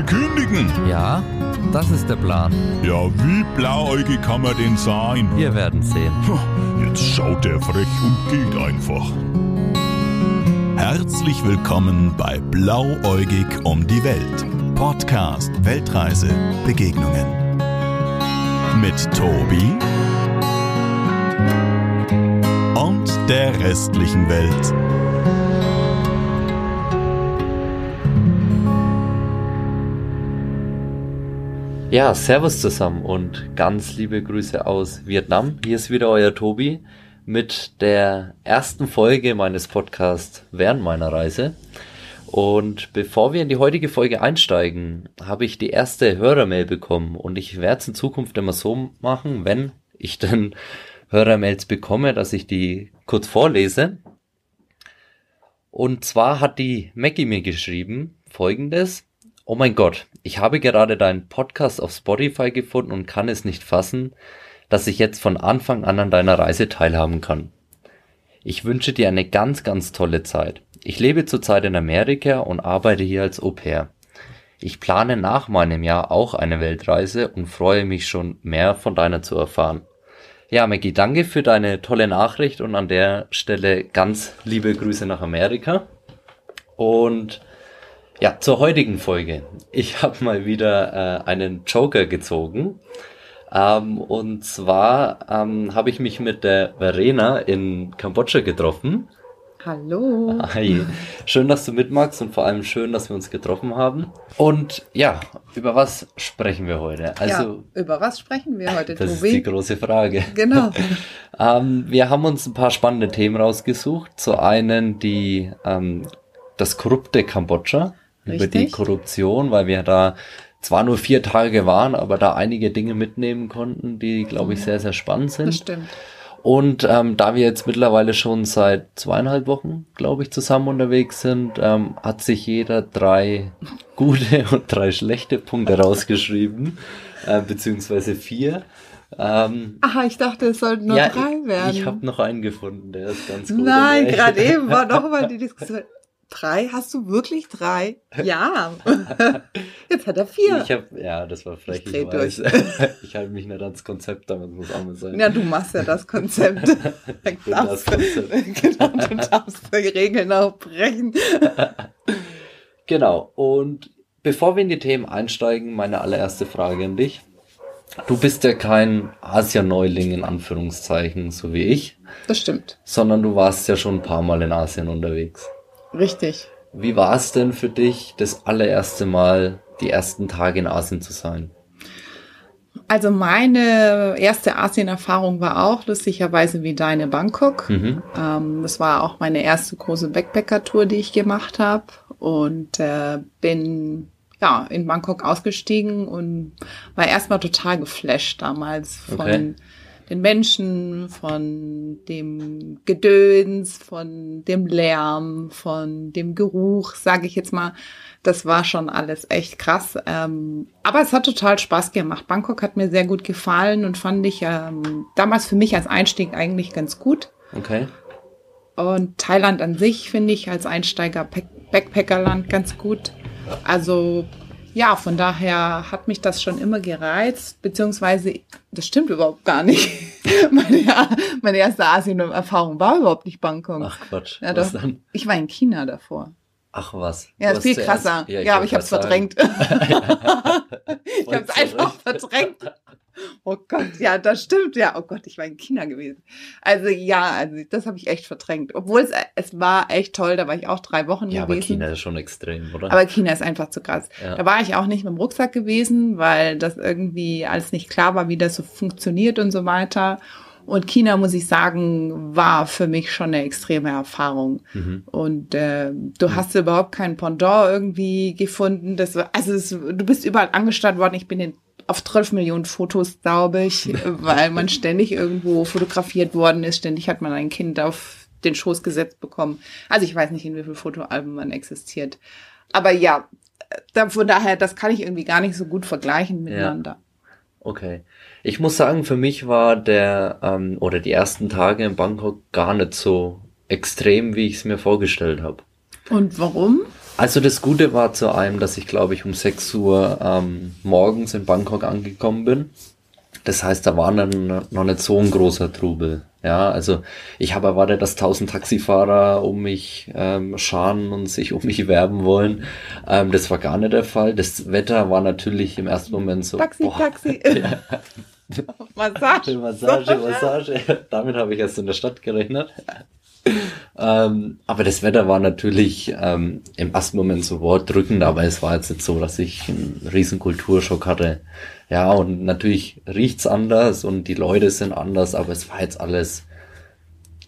will kündigen. Ja, das ist der Plan. Ja, wie blauäugig kann man denn sein? Wir werden sehen. Jetzt schaut er frech und geht einfach. Herzlich willkommen bei Blauäugig um die Welt. Podcast Weltreise Begegnungen. Mit Tobi und der restlichen Welt. Ja, Servus zusammen und ganz liebe Grüße aus Vietnam. Hier ist wieder euer Tobi mit der ersten Folge meines Podcasts während meiner Reise. Und bevor wir in die heutige Folge einsteigen, habe ich die erste Hörermail bekommen und ich werde es in Zukunft immer so machen, wenn ich dann Hörermails bekomme, dass ich die kurz vorlese. Und zwar hat die Maggie mir geschrieben folgendes. Oh mein Gott, ich habe gerade deinen Podcast auf Spotify gefunden und kann es nicht fassen, dass ich jetzt von Anfang an an deiner Reise teilhaben kann. Ich wünsche dir eine ganz, ganz tolle Zeit. Ich lebe zurzeit in Amerika und arbeite hier als Au pair. Ich plane nach meinem Jahr auch eine Weltreise und freue mich schon mehr von deiner zu erfahren. Ja, Maggie, danke für deine tolle Nachricht und an der Stelle ganz liebe Grüße nach Amerika. Und ja, zur heutigen Folge. Ich habe mal wieder äh, einen Joker gezogen. Ähm, und zwar ähm, habe ich mich mit der Verena in Kambodscha getroffen. Hallo. Hi. Schön, dass du mitmachst und vor allem schön, dass wir uns getroffen haben. Und ja, über was sprechen wir heute? Also, ja, über was sprechen wir heute, Das Tobi? ist die große Frage. Genau. ähm, wir haben uns ein paar spannende Themen rausgesucht. Zu einen die ähm, das korrupte Kambodscha über die Korruption, weil wir da zwar nur vier Tage waren, aber da einige Dinge mitnehmen konnten, die, glaube ich, sehr, sehr spannend sind. Das stimmt. Und ähm, da wir jetzt mittlerweile schon seit zweieinhalb Wochen, glaube ich, zusammen unterwegs sind, ähm, hat sich jeder drei gute und drei schlechte Punkte rausgeschrieben, äh, beziehungsweise vier. Ähm, Aha, ich dachte, es sollten nur ja, drei werden. Ich, ich habe noch einen gefunden, der ist ganz gut. Nein, gerade eben war noch mal die Diskussion. Drei? Hast du wirklich drei? Ja. Jetzt hat er vier. Ich hab, ja, das war frech. Ich, ich durch. ich halte mich nicht ans Konzept, damit muss auch mal sein. Ja, du machst ja das Konzept. ich bin das Konzept. genau, du darfst die Regeln auch brechen. genau. Und bevor wir in die Themen einsteigen, meine allererste Frage an dich. Du bist ja kein Asian-Neuling in Anführungszeichen, so wie ich. Das stimmt. Sondern du warst ja schon ein paar Mal in Asien unterwegs. Richtig. Wie war es denn für dich, das allererste Mal die ersten Tage in Asien zu sein? Also meine erste Asien-Erfahrung war auch lustigerweise wie deine Bangkok. Mhm. Ähm, das war auch meine erste große Backpacker-Tour, die ich gemacht habe und äh, bin ja in Bangkok ausgestiegen und war erstmal total geflasht damals von okay den Menschen, von dem Gedöns, von dem Lärm, von dem Geruch, sage ich jetzt mal. Das war schon alles echt krass. Ähm, aber es hat total Spaß gemacht. Bangkok hat mir sehr gut gefallen und fand ich ähm, damals für mich als Einstieg eigentlich ganz gut. Okay. Und Thailand an sich finde ich als Einsteiger Backpackerland ganz gut. Also ja, von daher hat mich das schon immer gereizt, beziehungsweise das stimmt überhaupt gar nicht. meine, meine erste Asien-Erfahrung war überhaupt nicht Bangkok. Ach Quatsch. Ja, was dann? Ich war in China davor. Ach was. Ja, ist viel krasser. Ja, ja aber ich habe es verdrängt. ich habe es einfach verdrängt. Oh Gott, ja, das stimmt. Ja, oh Gott, ich war in China gewesen. Also ja, also das habe ich echt verdrängt. Obwohl es, es war echt toll, da war ich auch drei Wochen ja, gewesen. Aber China ist schon extrem, oder? Aber China ist einfach zu krass. Ja. Da war ich auch nicht mit dem Rucksack gewesen, weil das irgendwie alles nicht klar war, wie das so funktioniert und so weiter. Und China, muss ich sagen, war für mich schon eine extreme Erfahrung. Mhm. Und äh, du mhm. hast überhaupt kein Pendant irgendwie gefunden. Das, also es, du bist überall angestarrt worden. Ich bin in auf 12 Millionen Fotos, glaube ich, weil man ständig irgendwo fotografiert worden ist. Ständig hat man ein Kind auf den Schoß gesetzt bekommen. Also ich weiß nicht, in wie vielen Fotoalben man existiert. Aber ja, da, von daher, das kann ich irgendwie gar nicht so gut vergleichen miteinander. Ja. Okay. Ich muss sagen, für mich war der ähm, oder die ersten Tage in Bangkok gar nicht so extrem, wie ich es mir vorgestellt habe. Und warum? Also das Gute war zu einem, dass ich glaube ich um 6 Uhr ähm, morgens in Bangkok angekommen bin. Das heißt, da war dann noch nicht so ein großer Trubel. Ja, also ich habe erwartet, dass tausend Taxifahrer um mich ähm, scharen und sich um mich werben wollen. Ähm, das war gar nicht der Fall. Das Wetter war natürlich im ersten Moment so. Taxi, boah, Taxi. Ja. Massage. Massage, Massage. Damit habe ich erst in der Stadt gerechnet. Ähm, aber das Wetter war natürlich ähm, im ersten Moment so wortdrückend, aber es war jetzt nicht so, dass ich einen riesen Kulturschock hatte. Ja, und natürlich riecht's anders und die Leute sind anders, aber es war jetzt alles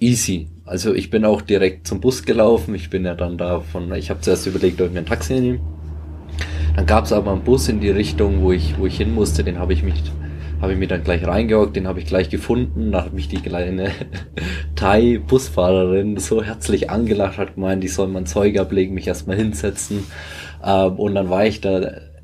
easy. Also ich bin auch direkt zum Bus gelaufen. Ich bin ja dann da von, ich habe zuerst überlegt, ob ich mir ein Taxi nehme. Dann gab's aber einen Bus in die Richtung, wo ich, wo ich hin musste. Den habe ich mich, habe ich mir dann gleich reingehockt. Den habe ich gleich gefunden. Da hat mich die kleine Thai-Busfahrerin so herzlich angelacht, hat gemeint, ich soll mein Zeug ablegen, mich erstmal hinsetzen. Ähm, und dann war ich da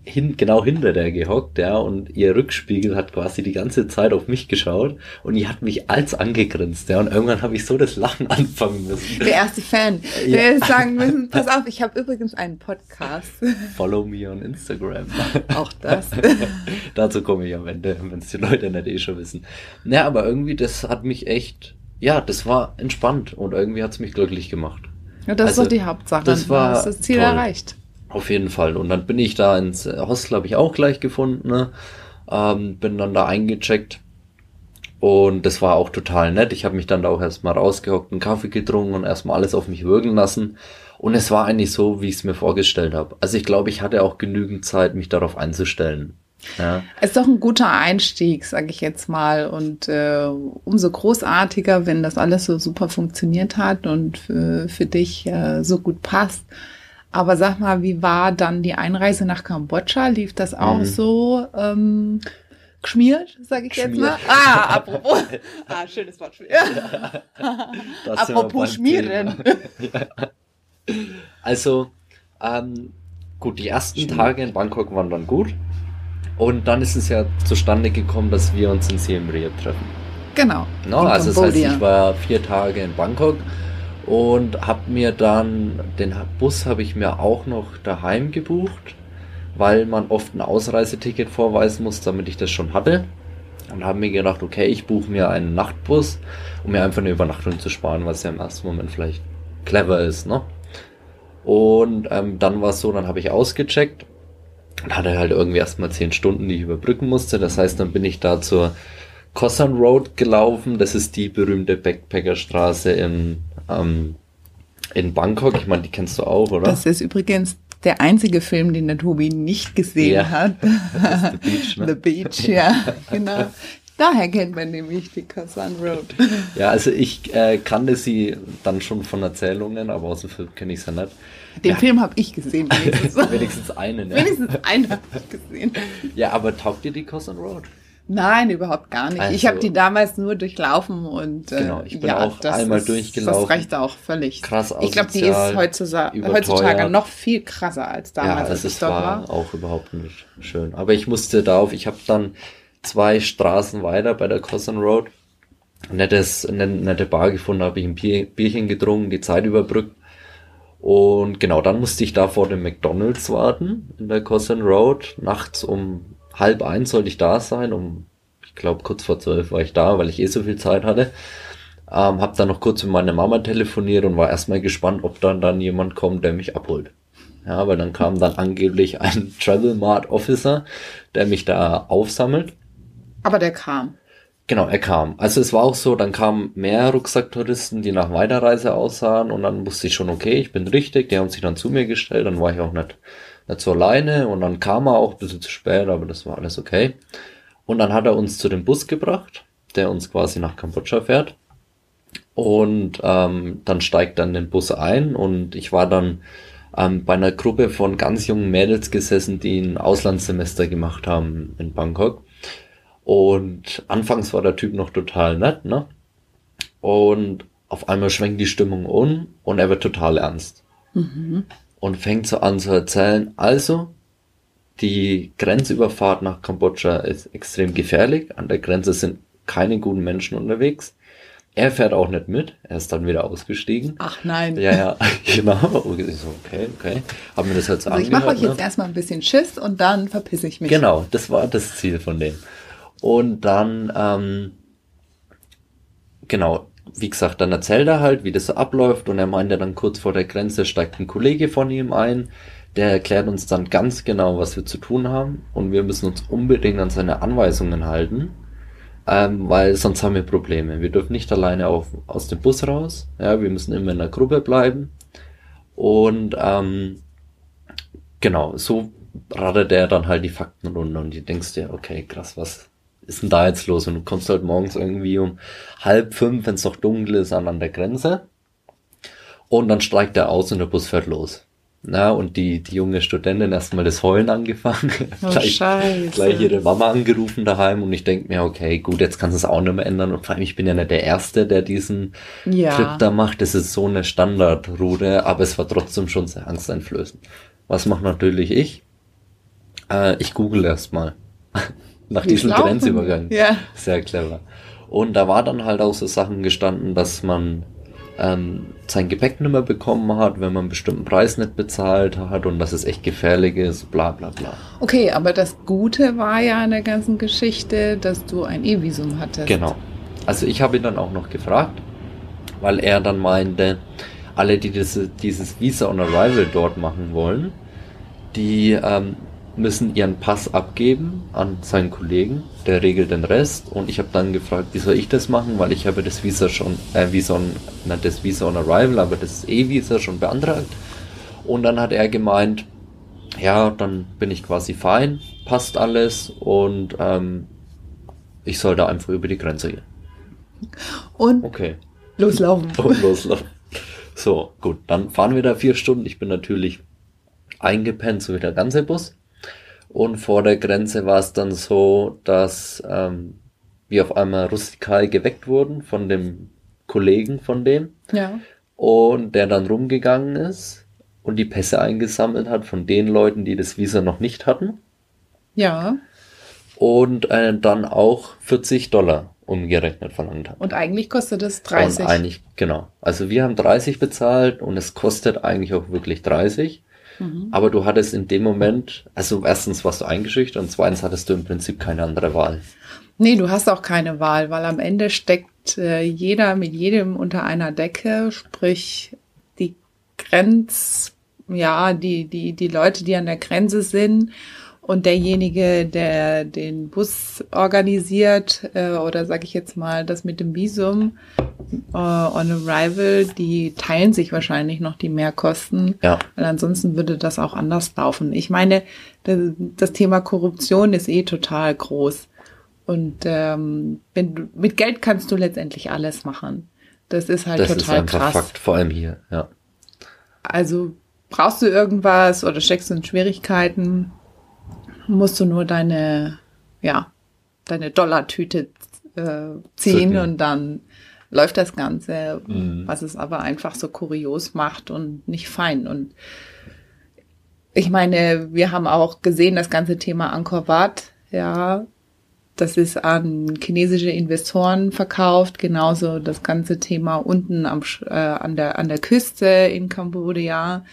hin, genau hinter der gehockt, ja, und ihr Rückspiegel hat quasi die ganze Zeit auf mich geschaut und die hat mich als angegrinst, ja, und irgendwann habe ich so das Lachen anfangen müssen. Der erste Fan, ja. der sagen müssen, pass auf, ich habe übrigens einen Podcast. Follow me on Instagram. Auch das. Dazu komme ich am Ende, wenn es die Leute nicht eh schon wissen. Ja, aber irgendwie, das hat mich echt, ja, das war entspannt und irgendwie hat es mich glücklich gemacht. Ja, das also, ist doch die Hauptsache. Das war das, das Ziel toll. erreicht. Auf jeden Fall. Und dann bin ich da ins Hostel, habe ich auch gleich gefunden. Ne? Ähm, bin dann da eingecheckt. Und das war auch total nett. Ich habe mich dann da auch erstmal rausgehockt, einen Kaffee getrunken und erstmal alles auf mich wirken lassen. Und es war eigentlich so, wie ich es mir vorgestellt habe. Also ich glaube, ich hatte auch genügend Zeit, mich darauf einzustellen. Ja. Ist doch ein guter Einstieg, sage ich jetzt mal. Und äh, umso großartiger, wenn das alles so super funktioniert hat und für, für dich äh, so gut passt. Aber sag mal, wie war dann die Einreise nach Kambodscha? Lief das auch mhm. so ähm, geschmiert, sag ich geschmiert. jetzt mal? Ah, apropos. ah, schönes Wort. Ja. apropos schmieren. Also, ähm, gut, die ersten Schmier. Tage in Bangkok waren dann gut. Und dann ist es ja zustande gekommen, dass wir uns in Siem Reap treffen. Genau. No, also das heißt, ich war vier Tage in Bangkok und habe mir dann den Bus habe ich mir auch noch daheim gebucht, weil man oft ein Ausreiseticket vorweisen muss, damit ich das schon hatte. Und habe mir gedacht, okay, ich buche mir einen Nachtbus, um mir einfach eine Übernachtung zu sparen, was ja im ersten Moment vielleicht clever ist, ne? Und ähm, dann war es so, dann habe ich ausgecheckt und hatte halt irgendwie erstmal zehn Stunden, die ich überbrücken musste. Das heißt, dann bin ich da zur Cossan Road gelaufen. Das ist die berühmte Backpackerstraße in ähm, in Bangkok. Ich meine, die kennst du auch, oder? Das ist übrigens der einzige Film, den der Tobi nicht gesehen ja. hat. The Beach, ne? The Beach, ja, genau. Daher kennt man nämlich die Kazan Road. Ja, also ich äh, kannte sie dann schon von Erzählungen, aber aus dem Film kenne ich sie nicht. Den ja. Film habe ich gesehen. Wenigstens, wenigstens einen. Ja. Wenigstens einen habe ich gesehen. Ja, aber taugt dir die Kazan Road? Nein, überhaupt gar nicht. Also, ich habe die damals nur durchlaufen und äh, genau, ich bin ja, auch einmal ist, durchgelaufen. Das reicht auch völlig. Krass Ich glaube, die ist heutzutage, heutzutage noch viel krasser als damals. Ja, das ist war, auch überhaupt nicht schön. Aber ich musste darauf, ich habe dann zwei Straßen weiter bei der Cosson Road nettes, eine nette Bar gefunden, habe ich ein Bier, Bierchen getrunken, die Zeit überbrückt. Und genau, dann musste ich da vor dem McDonalds warten in der Cosson Road, nachts um halb eins sollte ich da sein, um, glaube, kurz vor zwölf war ich da, weil ich eh so viel Zeit hatte. Ähm, hab dann noch kurz mit meiner Mama telefoniert und war erstmal gespannt, ob dann dann jemand kommt, der mich abholt. Ja, weil dann kam dann angeblich ein Travel Mart Officer, der mich da aufsammelt. Aber der kam. Genau, er kam. Also es war auch so, dann kamen mehr Rucksacktouristen, die nach Weiterreise aussahen und dann wusste ich schon, okay, ich bin richtig, die haben sich dann zu mir gestellt, dann war ich auch nicht nicht so alleine und dann kam er auch ein bisschen zu spät, aber das war alles okay. Und dann hat er uns zu dem Bus gebracht, der uns quasi nach Kambodscha fährt. Und ähm, dann steigt dann den Bus ein und ich war dann ähm, bei einer Gruppe von ganz jungen Mädels gesessen, die ein Auslandssemester gemacht haben in Bangkok. Und anfangs war der Typ noch total nett, ne? Und auf einmal schwenkt die Stimmung um und er wird total ernst. Mhm und fängt so an zu erzählen, also die Grenzüberfahrt nach Kambodscha ist extrem gefährlich. An der Grenze sind keine guten Menschen unterwegs. Er fährt auch nicht mit, er ist dann wieder ausgestiegen. Ach nein. Ja, ja, genau. So, okay, okay. Haben wir das jetzt also Ich mache euch ne? jetzt erstmal ein bisschen Schiss und dann verpiss ich mich. Genau, das war das Ziel von dem. Und dann, ähm, genau, wie gesagt, dann erzählt er halt, wie das so abläuft und er meinte dann kurz vor der Grenze steigt ein Kollege von ihm ein, der erklärt uns dann ganz genau, was wir zu tun haben und wir müssen uns unbedingt an seine Anweisungen halten ähm, weil sonst haben wir Probleme. Wir dürfen nicht alleine auf, aus dem Bus raus. Ja, wir müssen immer in der Gruppe bleiben. Und ähm, genau, so rattert er dann halt die Fakten runter und du denkst dir, okay, krass, was ist denn da jetzt los? Und du kommst halt morgens irgendwie um halb fünf, wenn es noch dunkel ist, an, an der Grenze. Und dann streikt er aus und der Bus fährt los. Na, und die, die junge Studentin erstmal das Heulen angefangen. Oh, gleich, Scheiße. gleich ihre Mama angerufen daheim und ich denke mir, okay, gut, jetzt kannst du es auch nicht mehr ändern. Und vor allem, ich bin ja nicht der Erste, der diesen ja. Trip da macht. Das ist so eine Standardroute, aber es war trotzdem schon sehr angsteinflößend. Was macht natürlich ich? Äh, ich google erstmal. Nach Wie diesem Grenzübergang. Ja. Sehr clever. Und da war dann halt auch so Sachen gestanden, dass man ähm, sein Gepäck nicht mehr bekommen hat, wenn man einen bestimmten Preis nicht bezahlt hat und dass es echt gefährlich ist, bla bla bla. Okay, aber das Gute war ja an der ganzen Geschichte, dass du ein E-Visum hattest. Genau. Also ich habe ihn dann auch noch gefragt, weil er dann meinte, alle, die das, dieses Visa on Arrival dort machen wollen, die ähm, müssen ihren Pass abgeben an seinen Kollegen, der regelt den Rest und ich habe dann gefragt, wie soll ich das machen, weil ich habe das Visa schon, äh, Visa on, nicht das Visa on Arrival, aber das E-Visa schon beantragt und dann hat er gemeint, ja, dann bin ich quasi fein, passt alles und ähm, ich soll da einfach über die Grenze gehen. Und okay. loslaufen. Und loslaufen. So, gut, dann fahren wir da vier Stunden. Ich bin natürlich eingepennt, so wie der ganze Bus. Und vor der Grenze war es dann so, dass ähm, wir auf einmal rustikal geweckt wurden von dem Kollegen von dem. Ja. Und der dann rumgegangen ist und die Pässe eingesammelt hat von den Leuten, die das Visa noch nicht hatten. Ja. Und äh, dann auch 40 Dollar umgerechnet verlangt hat. Und eigentlich kostet es 30. Und eigentlich, genau. Also wir haben 30 bezahlt und es kostet eigentlich auch wirklich 30. Mhm. Aber du hattest in dem Moment, also erstens warst du eingeschüchtert und zweitens hattest du im Prinzip keine andere Wahl. Nee, du hast auch keine Wahl, weil am Ende steckt äh, jeder mit jedem unter einer Decke, sprich die Grenz, ja, die, die, die Leute, die an der Grenze sind und derjenige, der den Bus organisiert äh, oder sage ich jetzt mal das mit dem Visum äh, on Arrival, die teilen sich wahrscheinlich noch die Mehrkosten, ja. weil ansonsten würde das auch anders laufen. Ich meine, das, Thema Korruption ist eh total groß und ähm, wenn du, mit Geld kannst du letztendlich alles machen. Das ist halt das total ist einfach krass. Fakt, vor allem hier, ja. Also brauchst du irgendwas oder steckst du in Schwierigkeiten, musst du nur deine, ja, deine Dollartüte äh, ziehen und dann läuft das Ganze, mhm. was es aber einfach so kurios macht und nicht fein. Und ich meine, wir haben auch gesehen, das ganze Thema Angkor Wat, ja, das ist an chinesische Investoren verkauft, genauso das ganze Thema unten am, äh, an, der, an der Küste in Kambodscha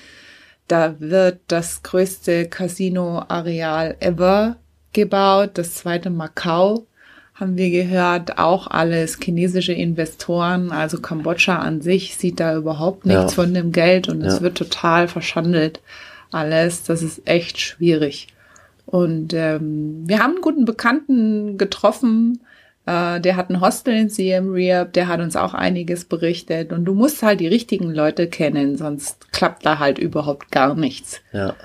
da wird das größte Casino-Areal ever gebaut, das zweite Macau haben wir gehört, auch alles chinesische Investoren, also Kambodscha an sich sieht da überhaupt nichts ja. von dem Geld und ja. es wird total verschandelt alles. Das ist echt schwierig. Und ähm, wir haben einen guten Bekannten getroffen, äh, der hat ein Hostel in Siem Reap, der hat uns auch einiges berichtet. Und du musst halt die richtigen Leute kennen, sonst klappt da halt überhaupt gar nichts. Ja.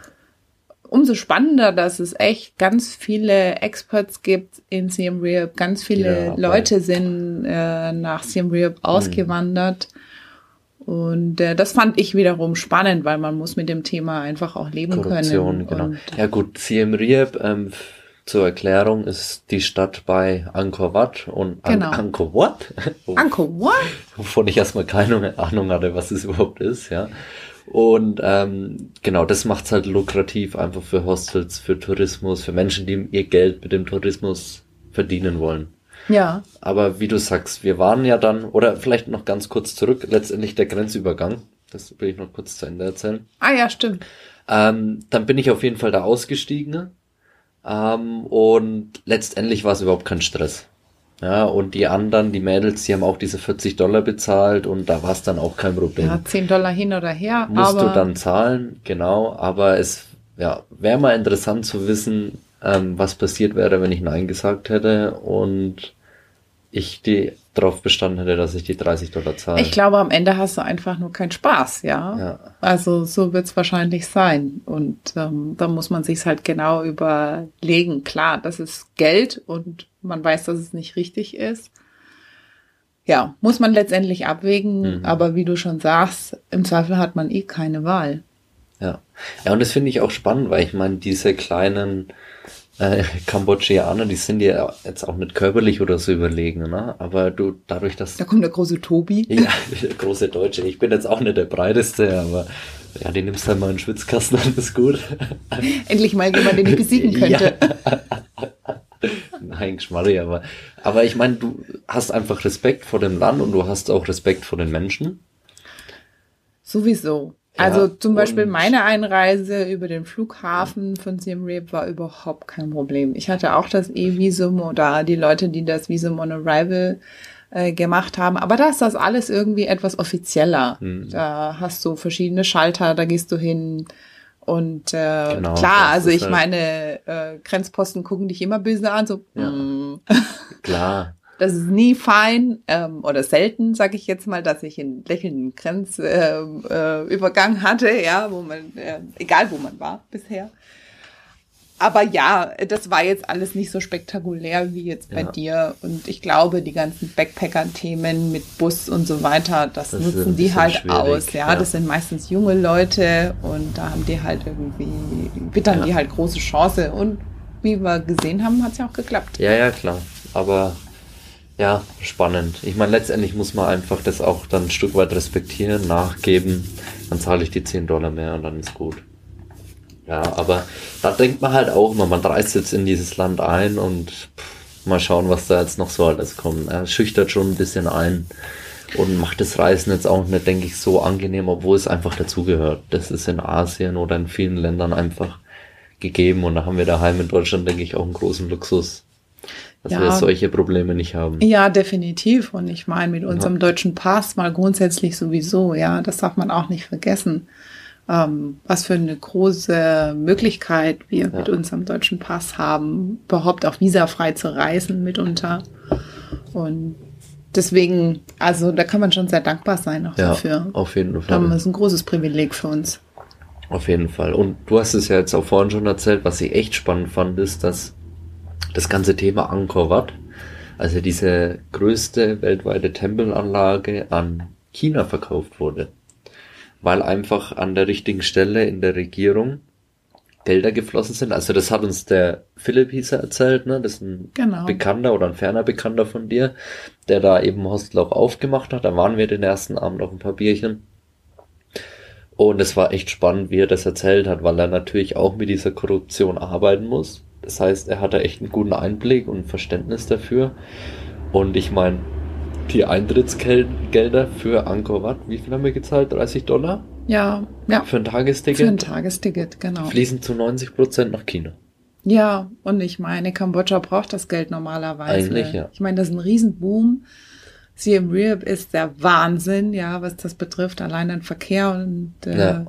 Umso spannender, dass es echt ganz viele Experts gibt in Siem Reap. Ganz viele ja, Leute sind äh, nach Siem Reap mhm. ausgewandert. Mhm. Und äh, das fand ich wiederum spannend, weil man muss mit dem Thema einfach auch leben Korruption, können. Genau. ja gut, Siem Reap ähm, zur Erklärung ist die Stadt bei Angkor Wat und An genau. Angkor Wat? Angkor Wat? Wovon ich erstmal keine Ahnung hatte, was es überhaupt ist, ja. Und ähm, genau, das macht es halt lukrativ einfach für Hostels, für Tourismus, für Menschen, die ihr Geld mit dem Tourismus verdienen wollen. Ja. Aber wie du sagst, wir waren ja dann, oder vielleicht noch ganz kurz zurück, letztendlich der Grenzübergang. Das will ich noch kurz zu Ende erzählen. Ah ja, stimmt. Ähm, dann bin ich auf jeden Fall da ausgestiegen. Ähm, und letztendlich war es überhaupt kein Stress. Ja, und die anderen, die Mädels, die haben auch diese 40 Dollar bezahlt und da war es dann auch kein Problem. Ja, 10 Dollar hin oder her. Musst du dann zahlen, genau, aber es ja, wäre mal interessant zu wissen, ähm, was passiert wäre, wenn ich Nein gesagt hätte und ich die darauf bestanden hätte, dass ich die 30 Dollar zahle. Ich glaube, am Ende hast du einfach nur keinen Spaß, ja. Ja. Also so wird's wahrscheinlich sein. Und ähm, da muss man sich's halt genau überlegen. Klar, das ist Geld und man weiß, dass es nicht richtig ist. Ja, muss man letztendlich abwägen, Mhm. aber wie du schon sagst, im Zweifel hat man eh keine Wahl. Ja. Ja, und das finde ich auch spannend, weil ich meine, diese kleinen äh, Kambodschaner, die sind ja jetzt auch nicht körperlich oder so überlegen, ne? Aber du, dadurch, dass Da kommt der große Tobi. Ja, der große Deutsche. Ich bin jetzt auch nicht der breiteste, aber ja, den nimmst du halt mal in den Schwitzkasten ist gut. Endlich mal jemand, den ich besiegen könnte. Nein, Geschmarri, aber, aber ich meine, du hast einfach Respekt vor dem Land und du hast auch Respekt vor den Menschen. Sowieso. Ja, Also zum Beispiel meine Einreise über den Flughafen von Siem Reap war überhaupt kein Problem. Ich hatte auch das E-Visum oder die Leute, die das Visum on Arrival äh, gemacht haben. Aber da ist das alles irgendwie etwas offizieller. Hm. Da hast du verschiedene Schalter, da gehst du hin. Und äh, Genau, klar, also ich halt- meine, äh, Grenzposten gucken dich immer böse an, so Ja. mm. Klar. Das ist nie fein ähm, oder selten, sage ich jetzt mal, dass ich einen lächelnden Grenzübergang äh, Übergang hatte, ja, wo man, äh, egal wo man war bisher. Aber ja, das war jetzt alles nicht so spektakulär wie jetzt bei Ja. dir. Und ich glaube, die ganzen Backpacker-Themen mit Bus und so weiter, das, Das nutzen die halt aus. Ja? ja. das sind meistens junge Leute und da haben die halt irgendwie, wittern Ja. die halt große Chance. Und wie wir gesehen haben, hat es ja auch geklappt. Ja, ja, klar. Aber ja, spannend. Ich meine, letztendlich muss man einfach das auch dann ein Stück weit respektieren, nachgeben. Dann zahle ich die 10 Dollar mehr und dann ist gut. Ja, aber da denkt man halt auch immer, man reist jetzt in dieses Land ein und pff, mal schauen, was da jetzt noch so alles kommt. Er schüchtert schon ein bisschen ein und macht das Reisen jetzt auch nicht, denke ich, so angenehm, obwohl es einfach dazugehört. Das ist in Asien oder in vielen Ländern einfach gegeben und da haben wir daheim in Deutschland, denke ich, auch einen großen Luxus, dass Ja. wir solche Probleme nicht haben. Ja, definitiv. Und ich meine, mit unserem deutschen Pass mal grundsätzlich sowieso, ja, das darf man auch nicht vergessen. Ähm, was für eine große Möglichkeit wir mit unserem deutschen Pass haben, überhaupt auch visafrei zu reisen mitunter. Und deswegen, also da kann man schon sehr dankbar sein auch Ja, dafür. auf jeden Das Fall. ist ein großes Privileg für uns. Auf jeden Fall. Und du hast es ja jetzt auch vorhin schon erzählt, was ich echt spannend fand, ist, dass das ganze Thema Angkor Wat, also diese größte weltweite Tempelanlage an China verkauft wurde. Weil einfach an der richtigen Stelle in der Regierung Gelder geflossen sind. Also das hat uns der Philipp Hieser erzählt, ne? Das ist ein Genau. Bekannter oder ein ferner Bekannter von dir, der da eben Hostel auch aufgemacht hat. Da waren wir den ersten Abend auf ein paar Bierchen. Und es war echt spannend, wie er das erzählt hat, weil er natürlich auch mit dieser Korruption arbeiten muss. Das heißt, er hatte echt einen guten Einblick und Verständnis dafür. Und ich meine, die Eintrittsgelder für Angkor Wat, wie viel haben wir gezahlt? 30 Dollar Ja, ja. für ein Tagesticket? Für ein Tagesticket, genau. fließen zu 90 Prozent nach China. Ja, und ich meine, Kambodscha braucht das Geld normalerweise. Eigentlich, ja. Ich meine, das ist ein Riesenboom. Siem Reap ist der Wahnsinn, ja, was das betrifft. Allein den Verkehr und äh, Ja.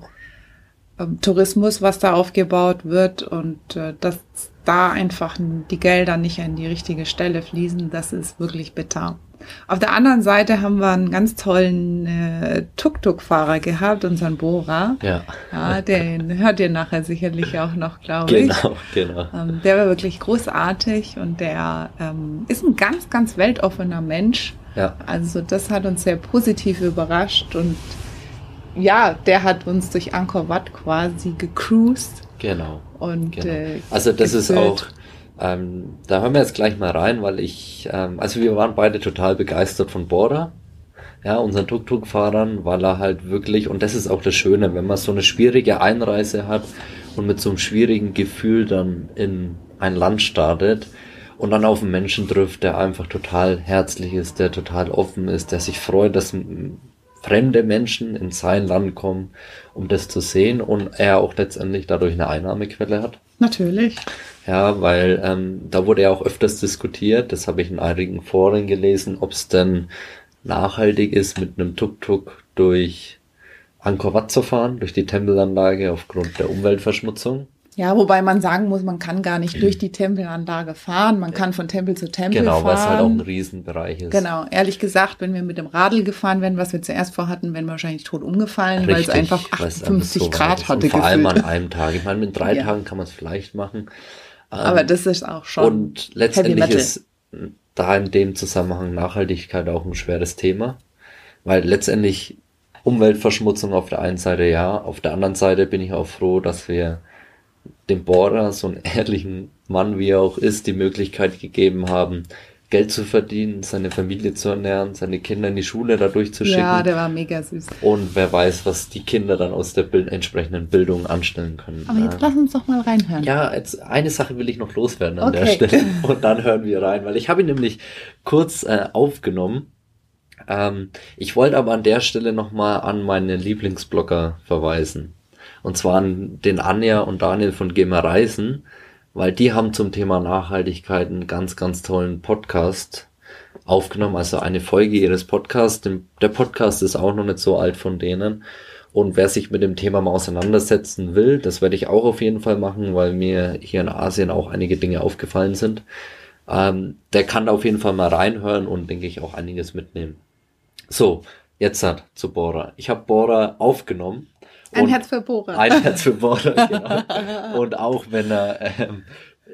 Ähm, Tourismus, was da aufgebaut wird und äh, dass da einfach die Gelder nicht an die richtige Stelle fließen, das ist wirklich bitter. Auf der anderen Seite haben wir einen ganz tollen äh, Tuk-Tuk-Fahrer gehabt, unseren Bora. Ja, Ja, den hört ihr nachher sicherlich auch noch, glaube ich. genau, genau. Ähm, der war wirklich großartig und der ähm, ist ein ganz, ganz weltoffener Mensch. Ja, Also das hat uns sehr positiv überrascht und ja, der hat uns durch Angkor Wat quasi gecruised genau. und Genau. äh, Also das ist gefüllt. auch, ähm, da hören wir jetzt gleich mal rein, weil ich, ähm, also wir waren beide total begeistert von Bora, ja, unseren Tuk-Tuk-Fahrern, weil er halt wirklich, und das ist auch das Schöne, wenn man so eine schwierige Einreise hat und mit so einem schwierigen Gefühl dann in ein Land startet und dann auf einen Menschen trifft, der einfach total herzlich ist, der total offen ist, der sich freut, dass fremde Menschen in sein Land kommen, um das zu sehen und er auch letztendlich dadurch eine Einnahmequelle hat. Natürlich. Ja, weil ähm, da wurde ja auch öfters diskutiert, das habe ich in einigen Foren gelesen, ob es denn nachhaltig ist, mit einem Tuk-Tuk durch Angkor Wat zu fahren, durch die Tempelanlage aufgrund der Umweltverschmutzung. Ja, wobei man sagen muss, man kann gar nicht durch die Tempelanlage fahren. Man kann von Tempel zu Tempel genau, fahren. Genau, was halt auch ein Riesenbereich ist. Genau, ehrlich gesagt, wenn wir mit dem Radl gefahren wären, was wir zuerst vorhatten, wären wir wahrscheinlich tot umgefallen, Richtig, weil es einfach 58 so Grad hatte. Und vor allem an einem Tag. Ich meine, mit drei ja. Tagen kann man es vielleicht machen. Aber ähm, das ist auch schon. Und letztendlich ist da in dem Zusammenhang Nachhaltigkeit auch ein schweres Thema. Weil letztendlich Umweltverschmutzung auf der einen Seite ja, auf der anderen Seite bin ich auch froh, dass wir dem Bohrer, so einen ehrlichen Mann wie er auch ist, die Möglichkeit gegeben haben, Geld zu verdienen, seine Familie zu ernähren, seine Kinder in die Schule dadurch zu schicken. Ja, der war mega süß. Und wer weiß, was die Kinder dann aus der Bild entsprechenden Bildung anstellen können. Aber jetzt lass uns doch mal reinhören. Ja, jetzt eine Sache will ich noch loswerden an okay. der Stelle und dann hören wir rein, weil ich habe ihn nämlich kurz äh, aufgenommen. Ähm, ich wollte aber an der Stelle nochmal an meine Lieblingsblogger verweisen. Und zwar an den Anja und Daniel von Gema Reisen, weil die haben zum Thema Nachhaltigkeit einen ganz, ganz tollen Podcast aufgenommen, also eine Folge ihres Podcasts. Der Podcast ist auch noch nicht so alt von denen. Und wer sich mit dem Thema mal auseinandersetzen will, das werde ich auch auf jeden Fall machen, weil mir hier in Asien auch einige Dinge aufgefallen sind. Ähm, der kann auf jeden Fall mal reinhören und denke ich auch einiges mitnehmen. So, jetzt hat zu Bora. Ich habe Bora aufgenommen ein Herz für Bohrer. Ein Herz für Bohrer, genau. Und auch wenn er ähm,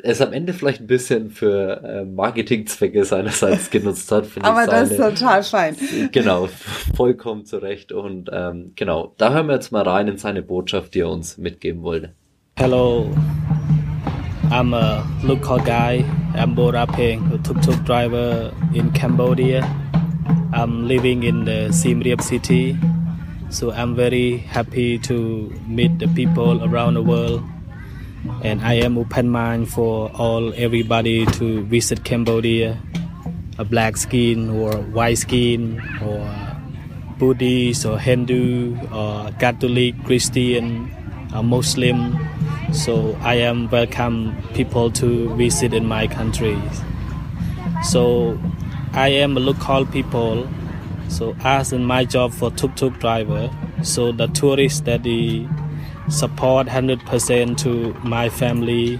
es am Ende vielleicht ein bisschen für äh, Marketingzwecke seinerseits genutzt hat, finde ich. Aber das ist total fein. Genau, vollkommen zurecht. Und ähm, genau, da hören wir jetzt mal rein in seine Botschaft, die er uns mitgeben wollte. Hello, I'm a local guy. I'm Bora Peng, a tuk-tuk driver in Cambodia. I'm living in the Siem Reap city. So I'm very happy to meet the people around the world, and I am open mind for all everybody to visit Cambodia, a black skin or white skin or Buddhist or Hindu or Catholic, Christian, or Muslim. So I am welcome people to visit in my country. So I am a local people so as in my job for tuk-tuk driver, so the tourists that they support 100% to my family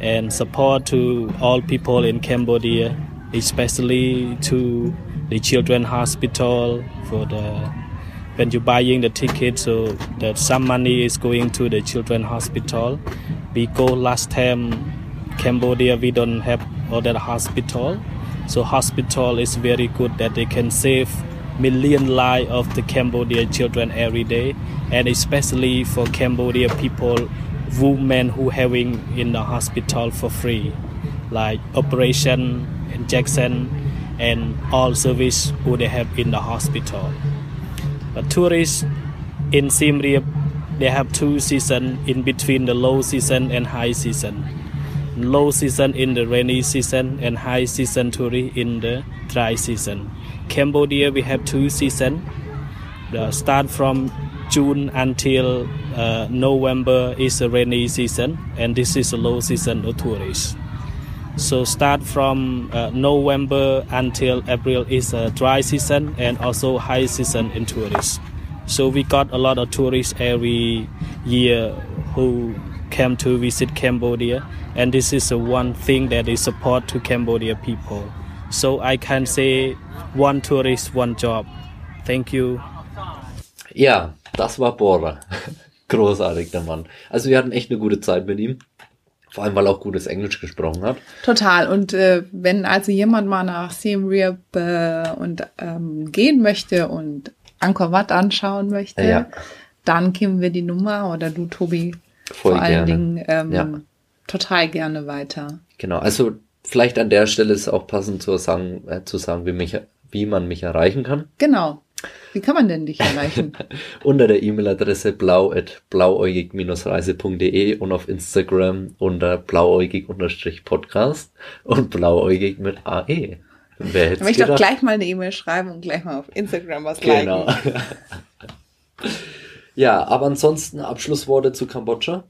and support to all people in Cambodia, especially to the children hospital for the when you're buying the ticket so that some money is going to the children hospital. Because last time cambodia we don't have all other hospital so hospital is very good that they can save million lives of the Cambodian children every day, and especially for Cambodian people, women who having in the hospital for free, like operation, injection, and all service who they have in the hospital. But tourists in Siem Reap, they have two season in between the low season and high season low season in the rainy season and high season tourist in the dry season. Cambodia we have two season. The start from June until uh, November is a rainy season and this is a low season of tourists. So start from uh, November until April is a dry season and also high season in tourists. So we got a lot of tourists every year who came to visit Cambodia and this is the one thing that is support to Cambodia people. So I can say one tourist, one job. Thank you. Ja, das war Bora. Großartig, der Mann. Also wir hatten echt eine gute Zeit mit ihm. Vor allem, weil er auch gutes Englisch gesprochen hat. Total. Und äh, wenn also jemand mal nach Siem Reap äh, und ähm, gehen möchte und Angkor Wat anschauen möchte, ja. dann geben wir die Nummer oder du, Tobi, Voll vor allen Dingen ähm, ja. total gerne weiter. Genau. Also vielleicht an der Stelle ist auch passend zu sagen, äh, zu sagen wie, mich, wie man mich erreichen kann. Genau. Wie kann man denn dich erreichen? unter der E-Mail-Adresse blau.blauäugig-reise.de und auf Instagram unter blauäugig-podcast und blauäugig mit AE. Wer hätte ich doch gleich mal eine E-Mail schreiben und gleich mal auf Instagram was genau. liken. ja, aber ansonsten Abschlussworte zu Kambodscha?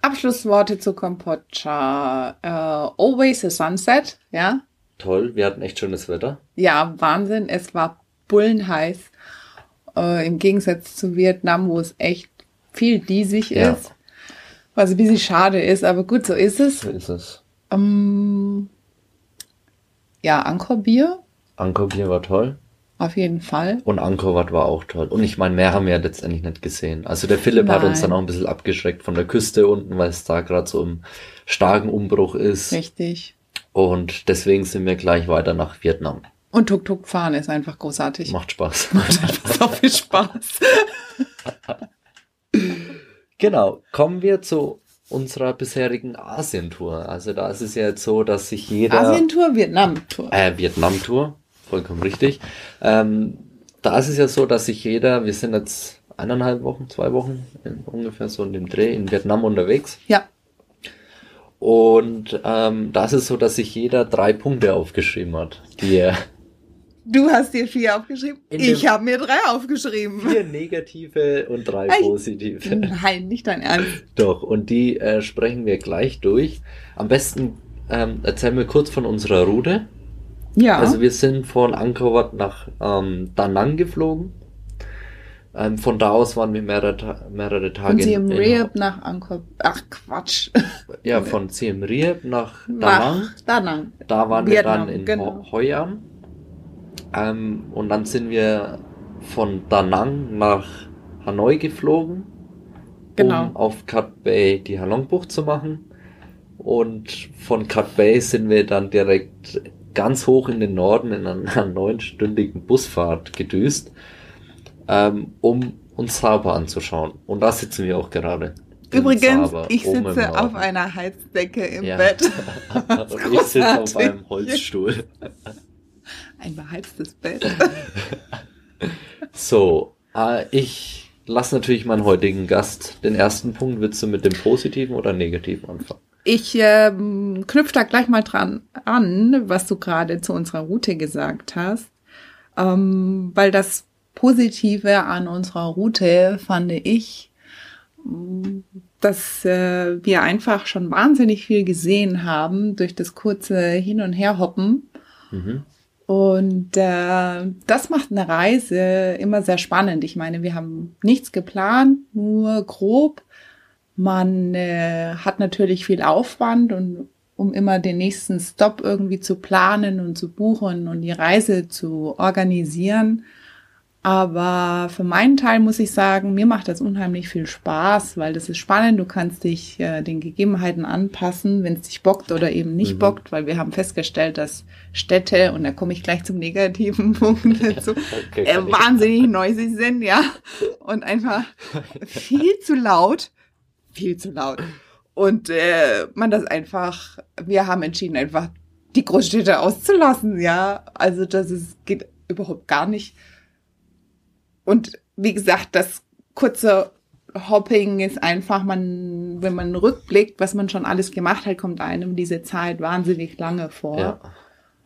Abschlussworte zu Kambodscha. Uh, always a sunset, ja. Toll, wir hatten echt schönes Wetter. Ja, Wahnsinn. Es war bullenheiß. Äh, Im Gegensatz zu Vietnam, wo es echt viel diesig ja. ist. Was ein bisschen schade ist, aber gut, so ist es. So ist es. Ähm, ja, Angkor Bier. Angkor Bier war toll. Auf jeden Fall. Und Angkor Wat war auch toll. Und ich meine, mehr haben wir ja letztendlich nicht gesehen. Also der Philipp Nein. hat uns dann auch ein bisschen abgeschreckt von der Küste unten, weil es da gerade so im starken Umbruch ist. Richtig. Und deswegen sind wir gleich weiter nach Vietnam. Und Tuk-Tuk fahren ist einfach großartig. Macht Spaß. Macht einfach so viel Spaß. genau. Kommen wir zu unserer bisherigen Asientour. Also da ist es ja jetzt so, dass sich jeder... Asientour, Vietnam-Tour. Äh, Vietnam-Tour, vollkommen richtig. Ähm, da ist es ja so, dass sich jeder, wir sind jetzt eineinhalb Wochen, zwei Wochen in, ungefähr so in dem Dreh in Vietnam unterwegs. Ja. Und ähm, das ist so, dass sich jeder drei Punkte aufgeschrieben hat, die er. Du hast dir vier aufgeschrieben? Ich habe mir drei aufgeschrieben. Vier negative und drei Ei, positive. Nein, nicht dein Ernst. Doch, und die äh, sprechen wir gleich durch. Am besten ähm, erzählen wir kurz von unserer Route. Ja. Also wir sind von Angkor Wat nach ähm, Da Nang geflogen. Ähm, von da aus waren wir mehrere, mehrere Tage. Von Siem Reap nach Angkor. Ach Quatsch. Ja, von Siem Reap nach Danang. Nach Danang. Da waren Vietnam, wir dann in genau. Hoi An. Ähm, und dann sind wir von Danang nach Hanoi geflogen, genau. um auf Cat Bay die Halong-Bucht zu machen. Und von Cat Bay sind wir dann direkt ganz hoch in den Norden in einer neunstündigen Busfahrt gedüst ähm, um uns Saba anzuschauen. Und da sitzen wir auch gerade. Übrigens, Saba, ich sitze auf einer Heizdecke im ja. Bett. Und ich sitze auf einem Holzstuhl. Ein beheiztes Bett. so, äh, ich lasse natürlich meinen heutigen Gast den ersten Punkt. Willst du mit dem positiven oder negativen anfangen? Ich ähm, knüpfe da gleich mal dran an, was du gerade zu unserer Route gesagt hast, ähm, weil das Positive an unserer Route fand ich, dass äh, wir einfach schon wahnsinnig viel gesehen haben durch das kurze Hin- und Herhoppen. Mhm. Und äh, das macht eine Reise immer sehr spannend. Ich meine, wir haben nichts geplant, nur grob. Man äh, hat natürlich viel Aufwand und um immer den nächsten Stop irgendwie zu planen und zu buchen und die Reise zu organisieren, aber für meinen Teil muss ich sagen, mir macht das unheimlich viel Spaß, weil das ist spannend. Du kannst dich äh, den Gegebenheiten anpassen, wenn es dich bockt oder eben nicht mhm. bockt, weil wir haben festgestellt, dass Städte, und da komme ich gleich zum negativen Punkt dazu, okay, äh, wahnsinnig noisy sind, ja. Und einfach viel zu laut, viel zu laut. Und äh, man das einfach, wir haben entschieden, einfach die Großstädte auszulassen, ja. Also das ist, geht überhaupt gar nicht. Und wie gesagt, das kurze Hopping ist einfach, man, wenn man rückblickt, was man schon alles gemacht hat, kommt einem diese Zeit wahnsinnig lange vor. Ja.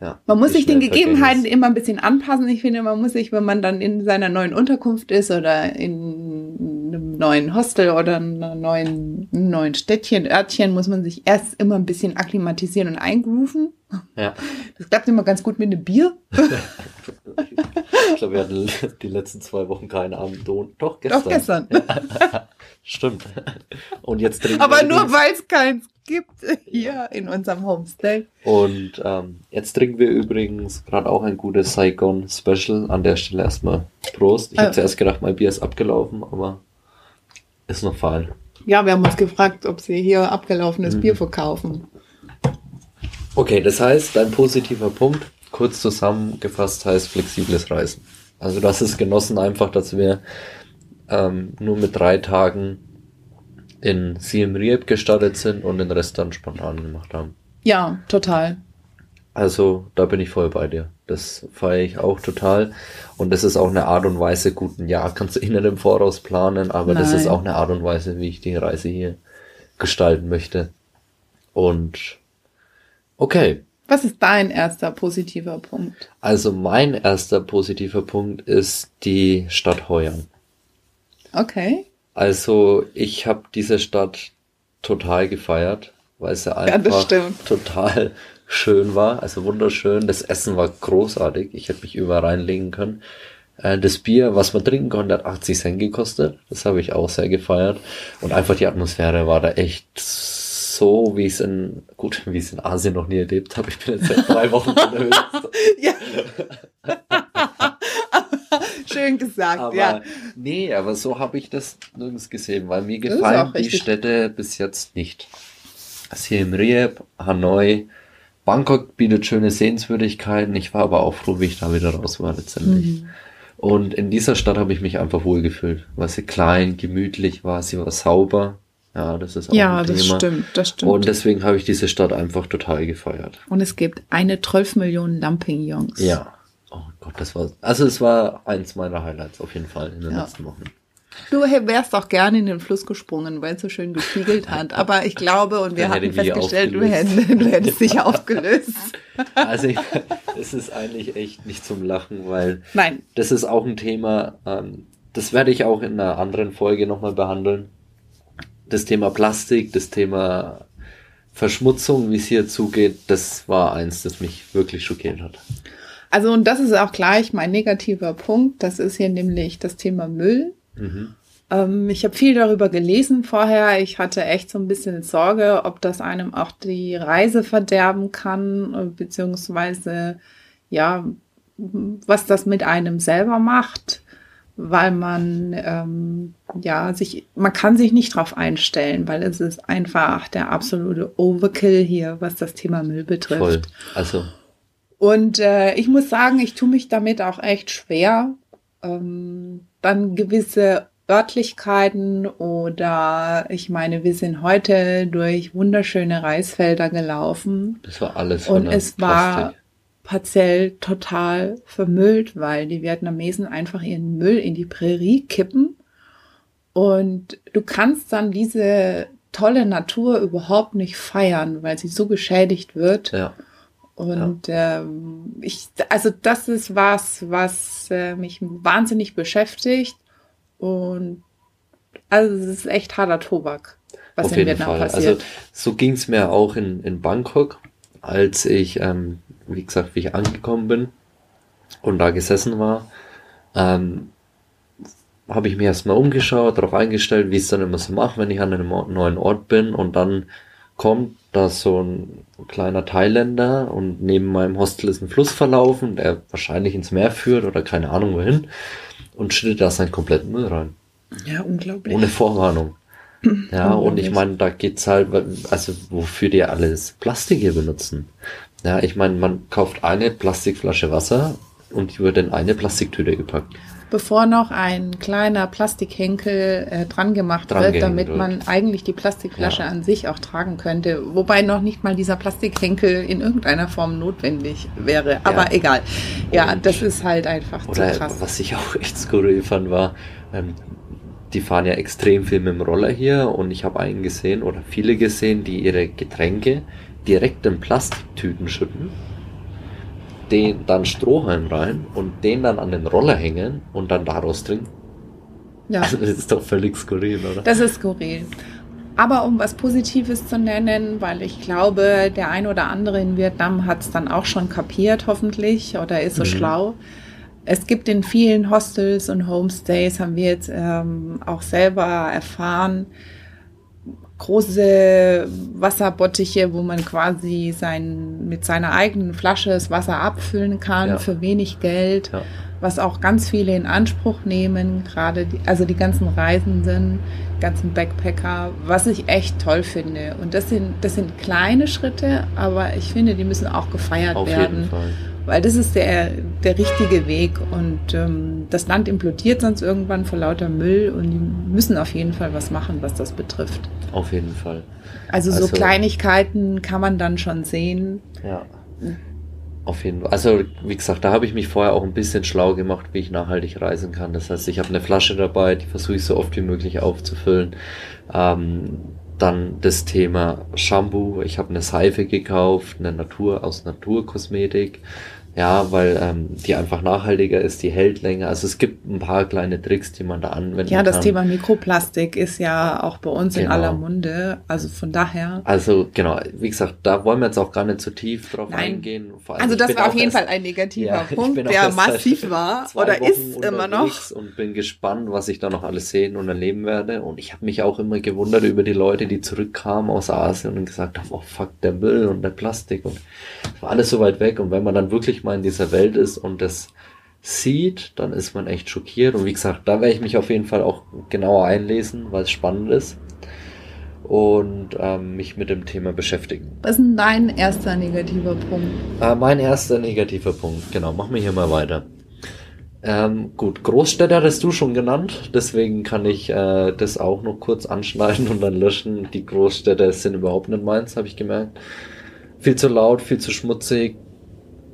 Ja, man muss sich den Gegebenheiten immer ein bisschen anpassen. Ich finde, man muss sich, wenn man dann in seiner neuen Unterkunft ist oder in einem neuen Hostel oder einem neuen, neuen Städtchen, Örtchen, muss man sich erst immer ein bisschen akklimatisieren und eingrooven. Ja. Das klappt immer ganz gut mit einem Bier. ich glaube, wir hatten die letzten zwei Wochen keinen Abend. Doch, gestern. Doch, gestern. Stimmt. Und jetzt trinken Aber nur weil es keins gibt hier in unserem Homestay. Und ähm, jetzt trinken wir übrigens gerade auch ein gutes Saigon Special. An der Stelle erstmal Prost. Ich habe äh. zuerst gedacht, mein Bier ist abgelaufen, aber ist noch fein. Ja, wir haben uns gefragt, ob sie hier abgelaufenes mhm. Bier verkaufen. Okay, das heißt, dein positiver Punkt, kurz zusammengefasst, heißt flexibles Reisen. Also das ist genossen einfach, dass wir ähm, nur mit drei Tagen in Siem Reap gestartet sind und den Rest dann spontan gemacht haben. Ja, total. Also da bin ich voll bei dir. Das feiere ich auch total. Und das ist auch eine Art und Weise, guten Jahr kannst du eh nicht im Voraus planen, aber Nein. das ist auch eine Art und Weise, wie ich die Reise hier gestalten möchte. Und okay. Was ist dein erster positiver Punkt? Also mein erster positiver Punkt ist die Stadt Heuern. Okay. Also ich habe diese Stadt total gefeiert, weil sie einfach ja, total schön war, also wunderschön. Das Essen war großartig. Ich hätte mich überall reinlegen können. Äh, das Bier, was man trinken konnte, hat 80 Cent gekostet. Das habe ich auch sehr gefeiert. Und einfach die Atmosphäre war da echt so, wie ich es in, gut, wie ich es in Asien noch nie erlebt habe. Ich bin jetzt seit drei Wochen unterwegs. ja. Schön gesagt, aber, ja. Nee, aber so habe ich das nirgends gesehen, weil mir gefallen die Städte bis jetzt nicht. Siem Reap, Hanoi, Bangkok bietet schöne Sehenswürdigkeiten. Ich war aber auch froh, wie ich da wieder raus war letztendlich. Mhm. Und in dieser Stadt habe ich mich einfach wohlgefühlt, weil sie klein, gemütlich war, sie war sauber. Ja, das ist auch ja, ein Thema. Ja, das stimmt, das stimmt. Und deswegen habe ich diese Stadt einfach total gefeiert. Und es gibt eine 12 Millionen Lampignons. Ja. Das war, also es war eins meiner Highlights auf jeden Fall in den ja. letzten Wochen. Du wärst auch gerne in den Fluss gesprungen, weil es so schön gespiegelt hat. Aber ich glaube, und wir hatten festgestellt, du, hättest, du hättest dich aufgelöst. Also es ist eigentlich echt nicht zum Lachen, weil Nein. das ist auch ein Thema, ähm, das werde ich auch in einer anderen Folge nochmal behandeln. Das Thema Plastik, das Thema Verschmutzung, wie es hier zugeht, das war eins, das mich wirklich schockiert hat. Also und das ist auch gleich mein negativer Punkt. Das ist hier nämlich das Thema Müll. Mhm. Ähm, ich habe viel darüber gelesen vorher. Ich hatte echt so ein bisschen Sorge, ob das einem auch die Reise verderben kann, äh, beziehungsweise ja, was das mit einem selber macht, weil man ähm, ja sich, man kann sich nicht drauf einstellen, weil es ist einfach der absolute Overkill hier, was das Thema Müll betrifft. Voll. Also. Und äh, ich muss sagen, ich tue mich damit auch echt schwer, ähm, dann gewisse Örtlichkeiten oder ich meine, wir sind heute durch wunderschöne Reisfelder gelaufen. Das war alles. Und es war partiell total vermüllt, weil die Vietnamesen einfach ihren Müll in die Prärie kippen. Und du kannst dann diese tolle Natur überhaupt nicht feiern, weil sie so geschädigt wird. Ja. Und ja. ähm, ich, also das ist was, was äh, mich wahnsinnig beschäftigt. Und also es ist echt harter Tobak, was Auf in Vietnam Fall. passiert. Also so ging es mir auch in, in Bangkok, als ich, ähm, wie gesagt, wie ich angekommen bin und da gesessen war. Ähm, habe ich mir erstmal umgeschaut, darauf eingestellt, wie ich es dann immer so mache, wenn ich an einem neuen Ort bin und dann kommt da so ein kleiner Thailänder und neben meinem Hostel ist ein Fluss verlaufen, der wahrscheinlich ins Meer führt oder keine Ahnung wohin und schüttet da seinen kompletten Müll rein. Ja, unglaublich. Ohne Vorwarnung. Ja, und ich meine, da geht's halt, also wofür die alles Plastik hier benutzen. Ja, ich meine, man kauft eine Plastikflasche Wasser und die wird in eine Plastiktüte gepackt bevor noch ein kleiner Plastikhenkel äh, dran gemacht dran wird, damit wird. man eigentlich die Plastikflasche ja. an sich auch tragen könnte. Wobei noch nicht mal dieser Plastikhenkel in irgendeiner Form notwendig wäre. Aber ja. egal. Ja, Und das ist halt einfach zu krass. Was ich auch echt skurril fand, war, ähm, die fahren ja extrem viel mit dem Roller hier und ich habe einen gesehen oder viele gesehen, die ihre Getränke direkt in Plastiktüten schütten den dann Strohhalm rein und den dann an den Roller hängen und dann daraus trinken. Ja. Also das ist doch völlig skurril, oder? Das ist skurril. Aber um was Positives zu nennen, weil ich glaube, der ein oder andere in Vietnam hat es dann auch schon kapiert, hoffentlich, oder ist so mhm. schlau. Es gibt in vielen Hostels und Homestays, haben wir jetzt ähm, auch selber erfahren, große Wasserbottiche, wo man quasi sein, mit seiner eigenen Flasche das Wasser abfüllen kann ja. für wenig Geld, ja. was auch ganz viele in Anspruch nehmen, gerade die, also die ganzen Reisenden, ganzen Backpacker, was ich echt toll finde. Und das sind, das sind kleine Schritte, aber ich finde, die müssen auch gefeiert Auf werden. Jeden Fall weil das ist der, der richtige Weg und ähm, das Land implodiert sonst irgendwann vor lauter Müll und die müssen auf jeden Fall was machen, was das betrifft. Auf jeden Fall. Also, also so Kleinigkeiten kann man dann schon sehen. Ja. Auf jeden Fall. Also, wie gesagt, da habe ich mich vorher auch ein bisschen schlau gemacht, wie ich nachhaltig reisen kann. Das heißt, ich habe eine Flasche dabei, die versuche ich so oft wie möglich aufzufüllen. Ähm, dann das Thema Shampoo. Ich habe eine Seife gekauft, eine Natur aus Naturkosmetik. Ja, weil ähm, die einfach nachhaltiger ist, die hält länger. Also es gibt ein paar kleine Tricks, die man da anwenden kann. Ja, das Thema Mikroplastik ist ja auch bei uns genau. in aller Munde. Also von daher. Also genau, wie gesagt, da wollen wir jetzt auch gar nicht zu so tief drauf Nein. eingehen. also das war auf jeden Fall ein negativer ja, Punkt, der massiv war oder Wochen ist immer noch. Und bin gespannt, was ich da noch alles sehen und erleben werde. Und ich habe mich auch immer gewundert über die Leute, die zurückkamen aus Asien und gesagt haben, oh fuck, der Müll und der Plastik und war alles so weit weg. Und wenn man dann wirklich mal in dieser Welt ist und das sieht, dann ist man echt schockiert. Und wie gesagt, da werde ich mich auf jeden Fall auch genauer einlesen, weil es spannend ist. Und ähm, mich mit dem Thema beschäftigen. Was ist denn dein erster negativer Punkt? Äh, mein erster negativer Punkt, genau. Machen wir hier mal weiter. Ähm, gut, Großstädte hattest du schon genannt, deswegen kann ich äh, das auch noch kurz anschneiden und dann löschen. Die Großstädte sind überhaupt nicht meins, habe ich gemerkt. Viel zu laut, viel zu schmutzig,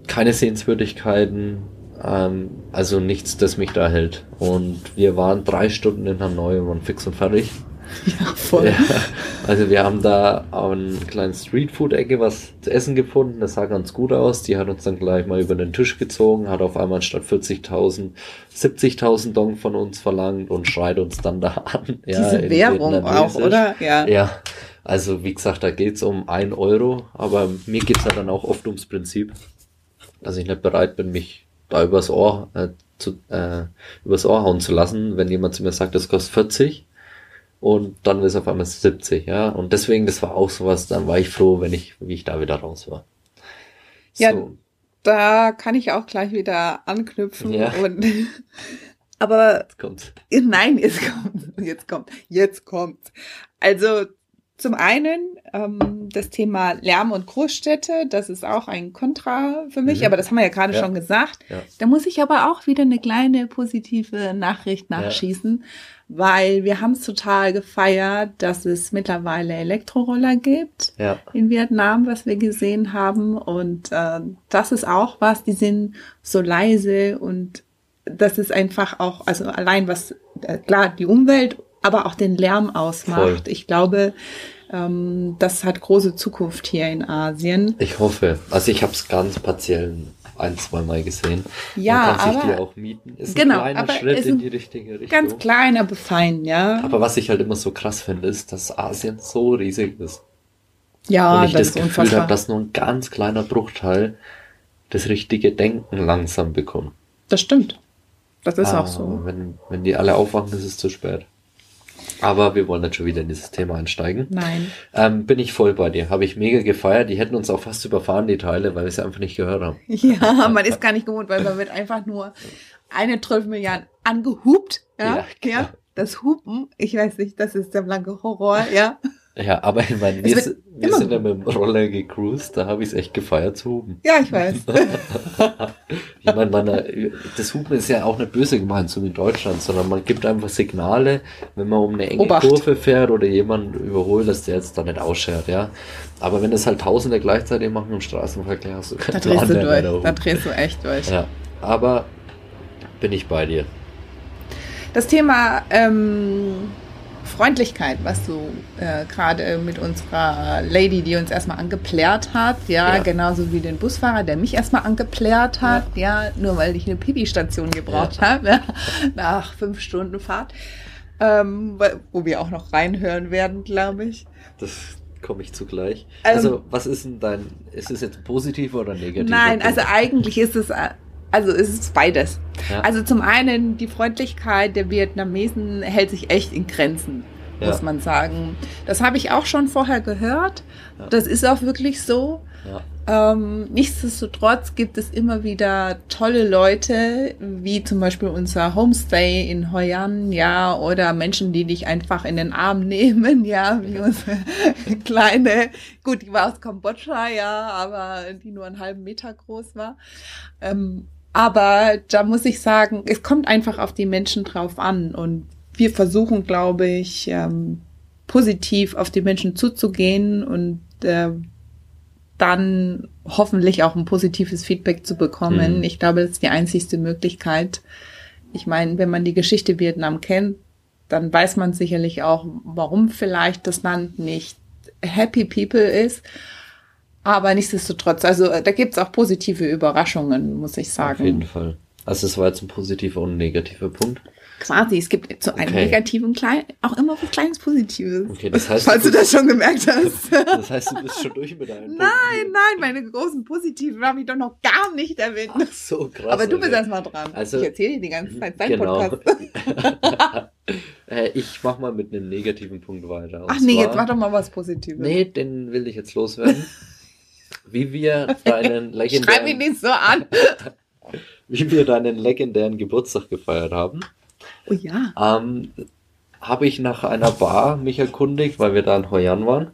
keine Sehenswürdigkeiten, ähm, also nichts, das mich da hält. Und wir waren drei Stunden in Hanoi und waren fix und fertig. Ja, voll. Ja, also wir haben da eine kleine Streetfood-Ecke was zu essen gefunden. Das sah ganz gut aus. Die hat uns dann gleich mal über den Tisch gezogen, hat auf einmal statt 40.000 70.000 Dong von uns verlangt und schreit uns dann da an. Ja, Diese Währung auch, oder? Ja. Ja. Also wie gesagt, da geht's um ein Euro, aber mir geht's ja dann auch oft ums Prinzip dass ich nicht bereit bin, mich da übers Ohr äh, zu, äh, übers Ohr hauen zu lassen, wenn jemand zu mir sagt, das kostet 40 und dann ist auf einmal 70, ja. Und deswegen, das war auch sowas, dann war ich froh, wenn ich, wie ich da wieder raus war. Ja, so. da kann ich auch gleich wieder anknüpfen ja. und aber jetzt kommt. Nein, jetzt kommt, jetzt kommt, jetzt kommt. Also zum einen ähm, das Thema Lärm und Großstädte, das ist auch ein Kontra für mich, mhm. aber das haben wir ja gerade ja. schon gesagt. Ja. Da muss ich aber auch wieder eine kleine positive Nachricht nachschießen, ja. weil wir haben es total gefeiert, dass es mittlerweile Elektroroller gibt in Vietnam, was wir gesehen haben. Und äh, das ist auch was, die sind so leise und das ist einfach auch, also allein was, äh, klar, die Umwelt aber auch den Lärm ausmacht. Voll. Ich glaube, ähm, das hat große Zukunft hier in Asien. Ich hoffe. Also ich habe es ganz partiell ein, zwei Mal gesehen. Ja, Man kann sich die auch mieten. Ist genau, ein kleiner Schritt in die richtige Richtung. Ganz kleiner, aber fein, ja. Aber was ich halt immer so krass finde, ist, dass Asien so riesig ist. Ja, Und ich das, das Gefühl habe, dass nur ein ganz kleiner Bruchteil das richtige Denken langsam bekommt. Das stimmt. Das ist ah, auch so. Wenn, wenn die alle aufwachen, ist es zu spät. Aber wir wollen nicht schon wieder in dieses Thema einsteigen. Nein. Ähm, bin ich voll bei dir. Habe ich mega gefeiert. Die hätten uns auch fast überfahren, die Teile, weil wir es einfach nicht gehört haben. Ja, man ist gar nicht gewohnt, weil man wird einfach nur eine 12 Milliarden angehupt. Ja, ja, genau. ja, das Hupen, ich weiß nicht, das ist der blanke Horror, ja. Ja, aber ich meine, wir, wir sind ja mit dem Roller gecruised, da habe ich es echt gefeiert zu hupen. Ja, ich weiß. ich meine, meine, das Hupen ist ja auch nicht böse gemeint, so wie in Deutschland, sondern man gibt einfach Signale, wenn man um eine enge Obacht. Kurve fährt oder jemanden überholt, dass der jetzt da nicht ausschert, ja. Aber wenn das halt Tausende gleichzeitig machen im Straßenverkehr, hast du keinen da drehst du durch. Da drehst du echt durch. Ja, aber bin ich bei dir. Das Thema ähm, Freundlichkeit, was du äh, gerade mit unserer Lady, die uns erstmal angeplärt hat, ja, ja, genauso wie den Busfahrer, der mich erstmal angeplärt hat, ja, ja nur weil ich eine Pipi-Station gebraucht ja. habe, ja, nach fünf Stunden Fahrt, ähm, wo wir auch noch reinhören werden, glaube ich. Das komme ich zugleich. Ähm, also, was ist denn dein, ist es jetzt positiv oder negativ? Nein, also eigentlich ist es äh, also es ist beides. Ja. Also zum einen die Freundlichkeit der Vietnamesen hält sich echt in Grenzen, ja. muss man sagen. Das habe ich auch schon vorher gehört. Ja. Das ist auch wirklich so. Ähm, nichtsdestotrotz gibt es immer wieder tolle Leute, wie zum Beispiel unser Homestay in Hoi An, ja, oder Menschen, die dich einfach in den Arm nehmen, ja, wie unsere kleine, gut, die war aus Kambodscha, ja, aber die nur einen halben Meter groß war. Ähm, aber da muss ich sagen, es kommt einfach auf die Menschen drauf an. Und wir versuchen, glaube ich, ähm, positiv auf die Menschen zuzugehen und äh, dann hoffentlich auch ein positives Feedback zu bekommen. Mhm. Ich glaube, das ist die einzigste Möglichkeit. Ich meine, wenn man die Geschichte Vietnam kennt, dann weiß man sicherlich auch, warum vielleicht das Land nicht happy people ist. Aber nichtsdestotrotz, also äh, da gibt's auch positive Überraschungen, muss ich Auf jeden sagen. Fall. Also es war jetzt ein positiver und ein negativer Punkt. Quasi, es gibt zu einem Okay. negativen klein, auch immer was kleines Positives. Okay, das heißt, Falls du das schon gemerkt hast. das heißt, du bist schon durch mit deinen Nein, nein, meine großen Positiven habe ich doch noch gar nicht erwähnt. Ach so, krass. Aber du bist Alter. erstmal dran. Also- ich erzähle dir die ganze Zeit dein Genau. Podcast. äh, ich mach mal mit einem negativen Punkt weiter. Und Ach nee, zwar- jetzt mach doch mal was Positives. Nee, den will ich jetzt loswerden. Wie wir deinen Schreib mich legendären, nicht so an. wie wir deinen legendären Geburtstag gefeiert haben, Oh ja. ähm, habe ich nach einer Bar mich erkundigt, weil wir da in Hoi An waren,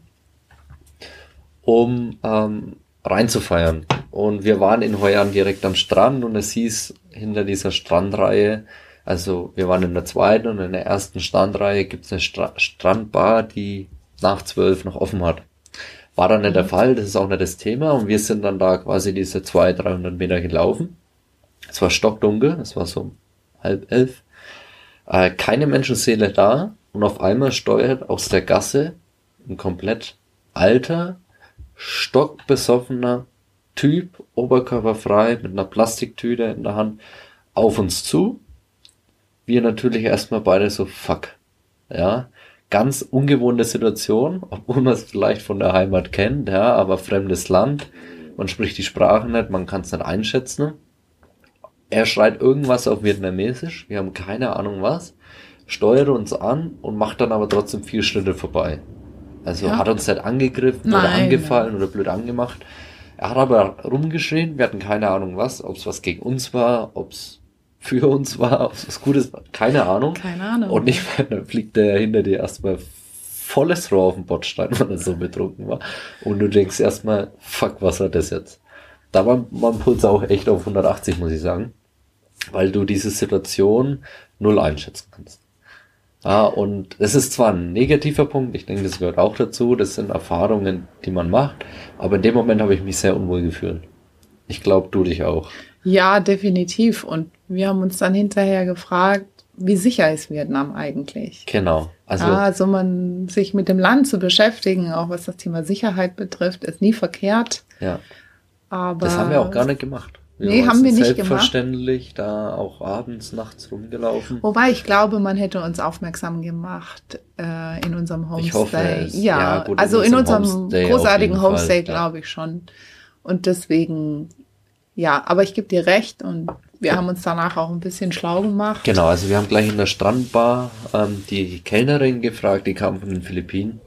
um ähm, reinzufeiern. Und wir waren in Hoi An direkt am Strand und es hieß hinter dieser Strandreihe, also wir waren in der zweiten und in der ersten Strandreihe gibt es eine Stra Strandbar, die nach zwölf noch offen hat. War dann nicht der Fall, das ist auch nicht das Thema und wir sind dann da quasi diese 200, 300 Meter gelaufen. Es war stockdunkel, es war so um halb elf. Äh, keine Menschenseele da und auf einmal steuert aus der Gasse ein komplett alter, stockbesoffener Typ, oberkörperfrei, mit einer Plastiktüte in der Hand, auf uns zu. Wir natürlich erstmal beide so, fuck. Ja, ganz ungewohnte Situation, obwohl man es vielleicht von der Heimat kennt, ja, aber fremdes Land. Man spricht die Sprache nicht, man kann es nicht einschätzen. Er schreit irgendwas auf Vietnamesisch, wir haben keine Ahnung was, steuert uns an und macht dann aber trotzdem vier Schritte vorbei. Also Ja. hat uns nicht angegriffen oder Nein. angefallen oder blöd angemacht. Er hat aber rumgeschrien, wir hatten keine Ahnung was, ob es was gegen uns war, ob es für uns war, ob es was Gutes war, keine Ahnung. Keine Ahnung. Und ich meine, dann fliegt der hinter dir erstmal volles Rohr auf den Bordstein, weil er so betrunken war. Und du denkst erstmal, fuck, was war das jetzt? Da war mein Puls auch echt auf 180, muss ich sagen. Weil du diese Situation null einschätzen kannst. Ah, und es ist zwar ein negativer Punkt, ich denke, das gehört auch dazu, das sind Erfahrungen, die man macht, aber in dem Moment habe ich mich sehr unwohl gefühlt. Ich glaube, du dich auch. Ja, definitiv. Und wir haben uns dann hinterher gefragt, wie sicher ist Vietnam eigentlich? Genau. Also, ja, also man sich mit dem Land zu beschäftigen, auch was das Thema Sicherheit betrifft, ist nie verkehrt. ja. Aber Das haben wir auch gar nicht gemacht. Nee, haben wir nicht gemacht. Selbstverständlich da auch abends, nachts rumgelaufen. Wobei ich glaube, man hätte uns aufmerksam gemacht äh, in unserem Homestay. Ich hoffe es. Ja, Ja, gut, in also in unserem unserem Homestay auf großartigen Homestay glaube ich schon. Und deswegen, ja, aber ich gebe dir recht und wir haben uns danach auch ein bisschen schlau gemacht. Genau, also wir haben gleich in der Strandbar ähm, die Kellnerin gefragt, die kam von den Philippinen.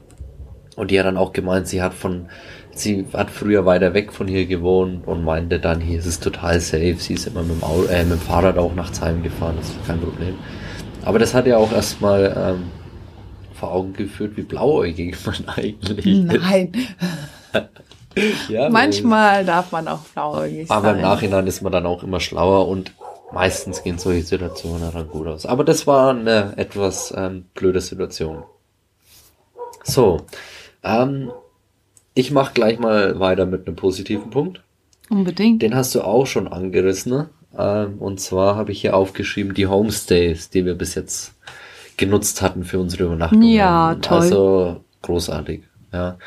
Und die hat dann auch gemeint, sie hat von, sie hat früher weiter weg von hier gewohnt und meinte dann, hier ist es total safe. Sie ist immer mit dem, Auto, äh, mit dem Fahrrad auch nachts heimgefahren, das ist kein Problem. Aber das hat ja auch erstmal ähm, vor Augen geführt, wie blauäugig man eigentlich ist. Nein, Ja, manchmal darf man auch blauäugig Aber im sein. Nachhinein ist man dann auch immer schlauer und meistens gehen solche Situationen dann gut aus. Aber das war eine etwas ähm, blöde Situation. So, ähm, ich mache gleich mal weiter mit einem positiven Punkt. Unbedingt. Den hast du auch schon angerissen. Ne? Ähm, und zwar habe ich hier aufgeschrieben die Homestays, die wir bis jetzt genutzt hatten für unsere Übernachtungen. Ja, toll. Also großartig. Ja.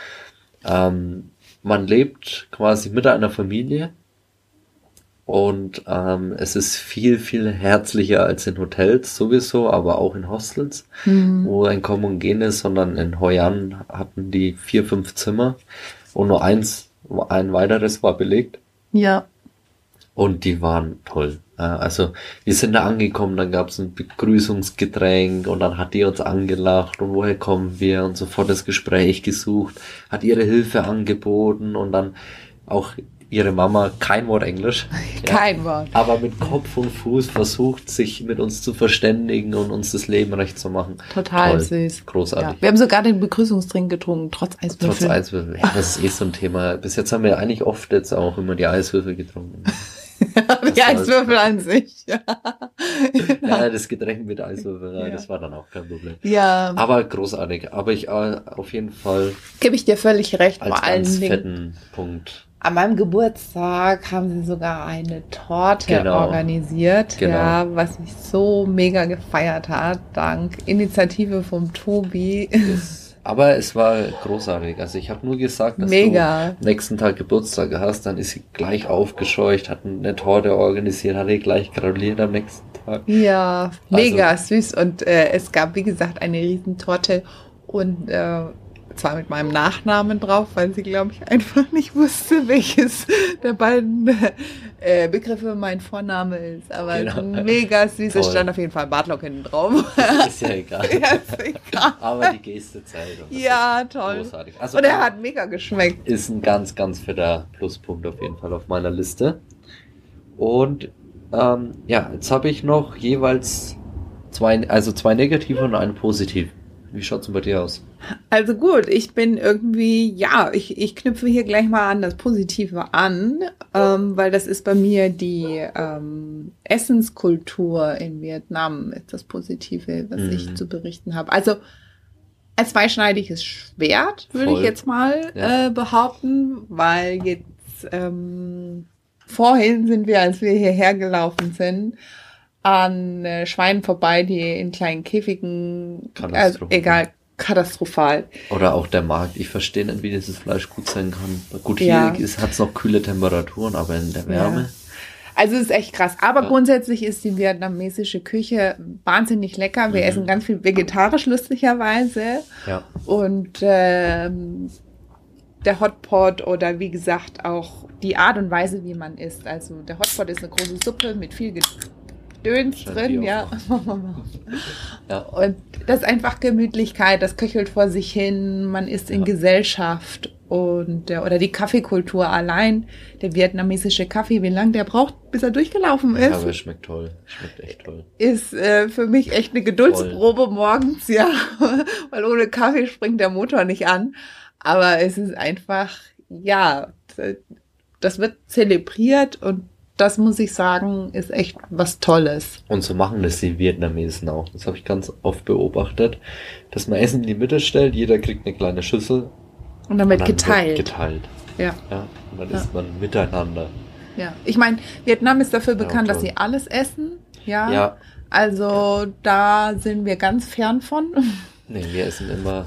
Ähm, man lebt quasi mit einer Familie und ähm, es ist viel, viel herzlicher als in Hotels sowieso, aber auch in Hostels, Mhm. wo ein Gehen ist, sondern in Hoi An hatten die vier, fünf Zimmer und nur eins, ein weiteres war belegt. Ja. Und die waren toll. Also wir sind da angekommen, dann gab es ein Begrüßungsgetränk und dann hat die uns angelacht und woher kommen wir und sofort das Gespräch gesucht, hat ihre Hilfe angeboten und dann auch ihre Mama, kein Wort Englisch, ja, Kein Wort. aber mit Kopf und Fuß versucht, sich mit uns zu verständigen und uns das Leben recht zu machen. Total Toll. süß. Großartig. Ja. Wir haben sogar den Begrüßungsdrink getrunken, trotz Eiswürfel. Trotz Eiswürfel. Ja, das ist eh so ein Thema. Bis jetzt haben wir eigentlich oft jetzt auch immer die Eiswürfel getrunken. die Eiswürfel an sich. Ja. ja, das Getränk mit Eiswürfel, ja. das war dann auch kein Problem. Ja. Aber großartig. Aber ich äh, auf jeden Fall. Gebe ich dir völlig recht. Als ganz Dingen. fetten Punkt. An meinem Geburtstag haben sie sogar eine Torte Genau. organisiert, Genau. ja, was mich so mega gefeiert hat, dank Initiative vom Tobi. Aber es war großartig. Also ich habe nur gesagt, dass Mega. du nächsten Tag Geburtstag hast, dann ist sie gleich aufgescheucht, hat eine Torte organisiert, hat ihr gleich gratuliert am nächsten Tag. Ja, Also- mega süß. Und äh, es gab, wie gesagt, eine Riesentorte und äh, zwar mit meinem Nachnamen drauf, weil sie, glaube ich, einfach nicht wusste, welches der beiden äh, Begriffe mein Vorname ist. Aber Genau. mega süß. Es stand auf jeden Fall Bartlock hinten drauf. Ist ja egal. ja, ist egal. Aber die Geste das Ja, toll. Großartig. Also Und er hat mega geschmeckt. ist ein ganz, ganz fetter Pluspunkt auf jeden Fall auf meiner Liste. Und ähm, ja, jetzt habe ich noch jeweils zwei, also zwei negative und einen positiv. Wie schaut's denn bei dir aus? Also gut, ich bin irgendwie, ja, ich, ich knüpfe hier gleich mal an das Positive an, ähm, weil das ist bei mir die ähm, Essenskultur in Vietnam, ist das Positive, was Mhm. ich zu berichten habe. Also ein zweischneidiges Schwert, würde ich jetzt mal Ja. äh, behaupten, weil jetzt ähm, vorhin sind wir, als wir hierher gelaufen sind, an äh, Schweinen vorbei, die in kleinen Käfigen, also Katastrophal. egal, katastrophal. Oder auch der Markt. Ich verstehe nicht, wie dieses Fleisch gut sein kann. Gut, hier Ja. hat es noch kühle Temperaturen, aber in der Wärme. Also es ist echt krass. Aber Ja. grundsätzlich ist die vietnamesische Küche wahnsinnig lecker. Wir Mhm. essen ganz viel vegetarisch, lustigerweise. Ja. Und ähm, der Hotpot oder wie gesagt auch die Art und Weise, wie man isst. Also der Hotpot ist eine große Suppe mit viel Scheint drin, ja. Ja. Und das ist einfach Gemütlichkeit, das köchelt vor sich hin, man ist in Ja. Gesellschaft und der, oder die Kaffeekultur allein, der vietnamesische Kaffee, wie lange der braucht, bis er durchgelaufen Ja, ist, aber es schmeckt toll. Schmeckt echt toll. ist äh, für mich echt eine Geduldsprobe morgens, ja, weil ohne Kaffee springt der Motor nicht an. Aber es ist einfach, ja, das wird zelebriert und das muss ich sagen, ist echt was Tolles. Und so machen das die Vietnamesen auch. Das habe ich ganz oft beobachtet, dass man Essen in die Mitte stellt, jeder kriegt eine kleine Schüssel. Und dann wird geteilt. geteilt. ja. Ja, und dann Ja. isst man miteinander. Ja, ich meine, Vietnam ist dafür Ja, bekannt, dass toll. sie alles essen. Ja. Ja, Also da sind wir ganz fern von. nee, wir essen immer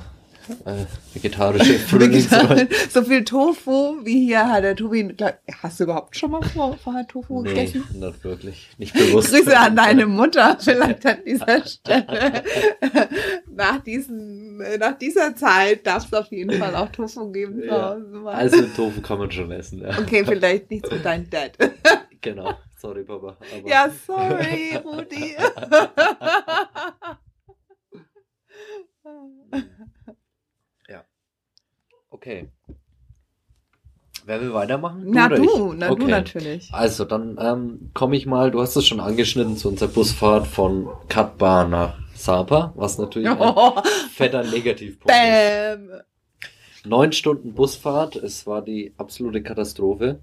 äh, vegetarische Frühlingsrollen. so viel Tofu wie hier hat der Tobi. Hast du überhaupt schon mal vor, vorher Tofu Nee, gegessen? nicht wirklich. Nicht bewusst. Grüße an deine Mutter vielleicht an dieser Stelle. nach, diesen, nach dieser Zeit darf es auf jeden Fall auch Tofu geben. zu Ja. Hause. Also Tofu kann man schon essen, ja. okay, vielleicht nichts mit deinem Dad. Genau. Sorry, Papa. Ja, sorry, Rudi. Okay. Wer will weitermachen? na du, na du Okay. natürlich. Also, dann ähm, komme ich mal, du hast es schon angeschnitten, zu unserer Busfahrt von Katbar nach Sapa, was natürlich ein Oh, fetter Negativpunkt ist. bam. Neun Stunden Busfahrt, es war die absolute Katastrophe.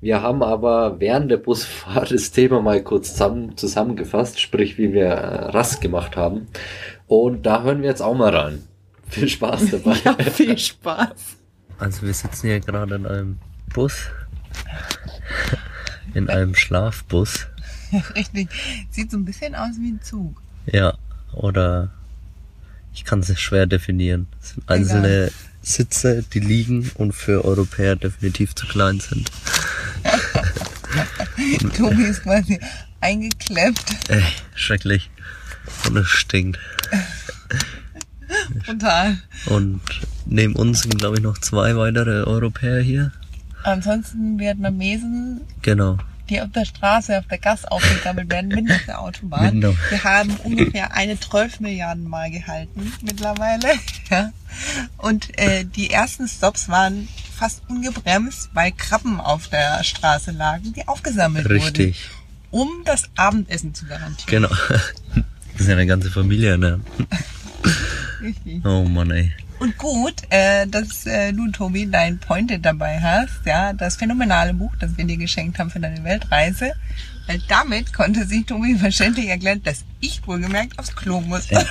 Wir haben aber während der Busfahrt das Thema mal kurz zusammen, zusammengefasst, sprich wie wir äh, Rast gemacht haben. Und da hören wir jetzt auch mal rein. Viel Spaß dabei. Ja, viel Spaß. Also wir sitzen hier gerade in einem Bus. In einem Schlafbus. Richtig. Sieht so ein bisschen aus wie ein Zug. Ja, oder ich kann es schwer definieren. Es sind einzelne Sitze, die liegen und für Europäer definitiv zu klein sind. Tobi ist quasi eingeklemmt. Ey, schrecklich. Und es stinkt. Total. Und neben uns sind, glaube ich, noch zwei weitere Europäer hier. Ansonsten Vietnamesen, Genau. die auf der Straße, auf der Gas aufgegammelt werden, auf der Autobahn. Auf- Wir haben ungefähr eine 12 Milliarden Mal gehalten mittlerweile. Ja. Und äh, die ersten Stops waren fast ungebremst, weil Krabben auf der Straße lagen, die aufgesammelt Richtig. wurden, um das Abendessen zu garantieren. Genau. Das ist ja eine ganze Familie, ne? Richtig. Oh Mann, ey. Und gut, äh, dass äh, du, Tobi, dein Pointed dabei hast, ja, das phänomenale Buch, das wir dir geschenkt haben für deine Weltreise. Weil damit konnte sich Tobi verständlich erklären, dass ich wohlgemerkt aufs Klo muss. Ja,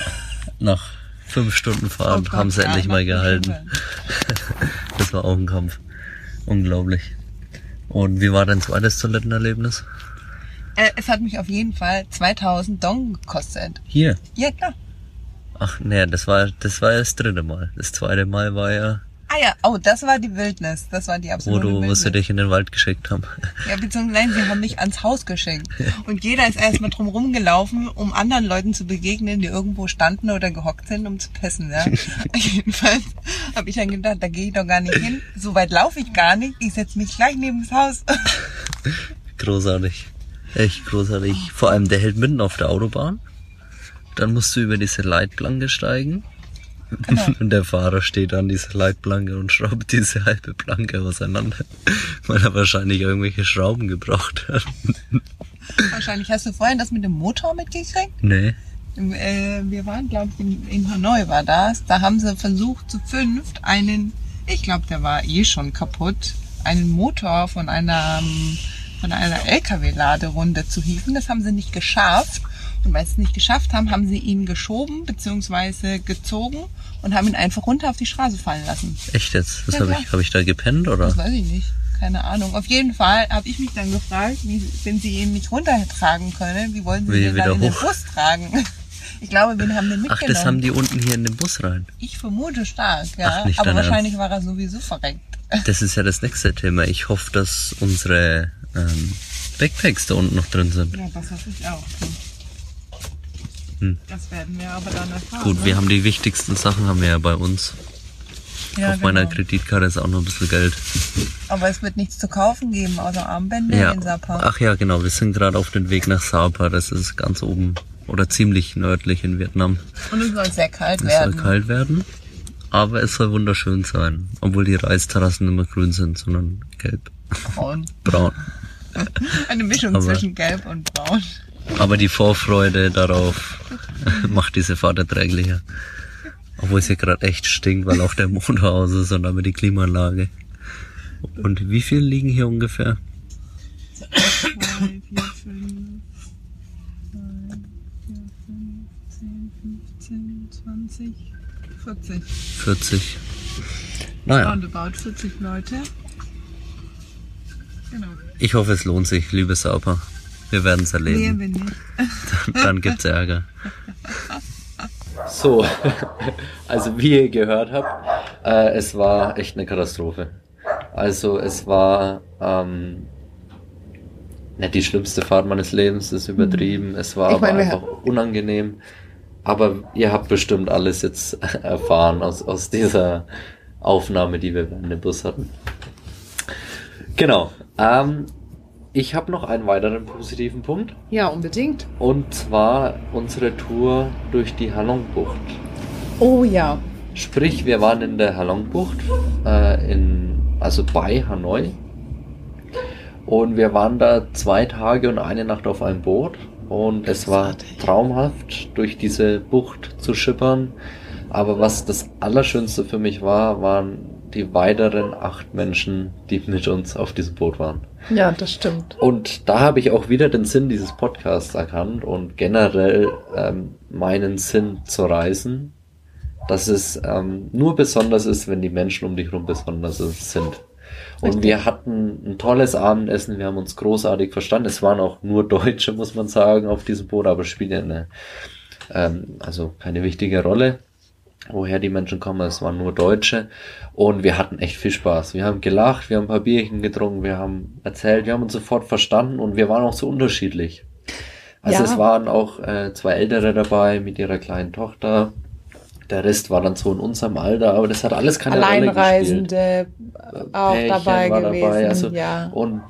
nach fünf Stunden Fahren Oh haben sie ja, endlich mal gehalten. das war auch ein Kampf. Unglaublich. Und wie war dein zweites Toilettenerlebnis? Äh, es hat mich auf jeden Fall 2000 Dong gekostet. Hier. Ja, klar. Ach nee, das war das war das dritte Mal. Das zweite Mal war ja, Ah ja, oh, das war die Wildnis. Das war die wo absolute du, wo Wildnis. sie dich in den Wald geschickt haben. Ja, beziehungsweise sie haben mich ans Haus geschenkt. Und jeder ist erstmal drum rumgelaufen, um anderen Leuten zu begegnen, die irgendwo standen oder gehockt sind, um zu pissen. Ja? Jedenfalls habe ich dann gedacht, da gehe ich doch gar nicht hin. So weit laufe ich gar nicht. Ich setze mich gleich neben das Haus. Großartig. Echt großartig. Vor allem, der hält mitten auf der Autobahn. Dann musst du über diese Leitplanke steigen. Genau. Und der Fahrer steht an dieser Leitplanke und schraubt diese halbe Planke auseinander, weil er wahrscheinlich irgendwelche Schrauben gebraucht hat. Wahrscheinlich hast du vorhin das mit dem Motor mitgekriegt. Nee. Äh, wir waren, glaube ich, in, in Hanoi war das. Da haben sie versucht, zu fünft einen, ich glaube, der war eh schon kaputt, einen Motor von einer, ähm, von einer LKW-Laderunde zu hieven. Das haben sie nicht geschafft. Und weil sie es nicht geschafft haben, haben sie ihn geschoben bzw. gezogen und haben ihn einfach runter auf die Straße fallen lassen. Echt jetzt? Das Ja, habe ich, hab ich da gepennt oder? Das weiß ich nicht. Keine Ahnung. Auf jeden Fall habe ich mich dann gefragt, wie, wenn sie ihn nicht runtertragen können, wie wollen sie ihn dann wieder in den? Bus tragen? Ich glaube, wir haben den mitgenommen. Ach, das haben die unten hier in den Bus rein. Ich vermute stark, ja. Ach, Aber wahrscheinlich war er sowieso verreckt. Das ist ja das nächste Thema. Ich hoffe, dass unsere ähm, Backpacks da unten noch drin sind. Ja, das hoffe ich auch. Hm. Das werden wir aber dann erfahren. Gut, ne? wir haben die wichtigsten Sachen haben wir ja bei uns. ja, Auf meiner genau. Kreditkarte ist auch noch ein bisschen Geld. Aber es wird nichts zu kaufen geben, außer Armbänder Ja. in Sapa. Ach ja, genau. Wir sind gerade auf dem Weg nach Sapa. Das ist ganz oben oder ziemlich nördlich in Vietnam. Und es soll sehr kalt Es werden. soll kalt werden, aber es soll wunderschön sein. Obwohl die Reisterrassen nicht mehr grün sind, sondern gelb, Braun. braun. Eine Mischung Aber- zwischen gelb und braun. Aber die Vorfreude darauf macht diese Fahrt erträglicher. Obwohl es hier gerade echt stinkt, weil auch der Motor aus ist und aber die Klimaanlage. Und wie viel liegen hier ungefähr? 2, 4, 5, 10, 15, 20, 40. 40. Naja, Roundabout 40 Leute. Genau. ich hoffe, es lohnt sich, liebe Sauber. Wir werden es Nee, erleben. bin nicht. Dann gibt's Ärger. So, also wie ihr gehört habt, äh, es war echt eine Katastrophe. Also es war ähm, nicht die schlimmste Fahrt meines Lebens, ist übertrieben. Es war Ich aber meine, einfach unangenehm. Aber ihr habt bestimmt alles jetzt erfahren aus, aus dieser Aufnahme, die wir in dem Bus hatten. Genau. Ähm, ich habe noch einen weiteren positiven Punkt. Ja, unbedingt. Und zwar unsere Tour durch die Halongbucht. Oh ja. Sprich, wir waren in der Halongbucht, äh, in, also bei Hanoi. Und wir waren da zwei Tage und eine Nacht auf einem Boot. Und es war traumhaft, durch diese Bucht zu schippern. Aber was das Allerschönste für mich war, waren die weiteren acht Menschen, die mit uns auf diesem Boot waren. Ja, das stimmt. Und da habe ich auch wieder den Sinn dieses Podcasts erkannt und generell ähm, meinen Sinn zu reisen, dass es ähm, nur besonders ist, wenn die Menschen um dich herum besonders sind. Und Richtig. wir hatten ein tolles Abendessen, wir haben uns großartig verstanden. Es waren auch nur Deutsche, muss man sagen, auf diesem Boot, aber spielt ja eine, ähm, also keine wichtige Rolle, woher die Menschen kommen. Es waren nur Deutsche und wir hatten echt viel Spaß. Wir haben gelacht, wir haben ein paar Bierchen getrunken, wir haben erzählt, wir haben uns sofort verstanden und wir waren auch so unterschiedlich. Also Ja. es waren auch äh, zwei Ältere dabei mit ihrer kleinen Tochter. Der Rest war dann so in unserem Alter, aber das hat alles keine Rolle gespielt. Alleinreisende auch Pärchen dabei war gewesen. dabei, also- ja. Und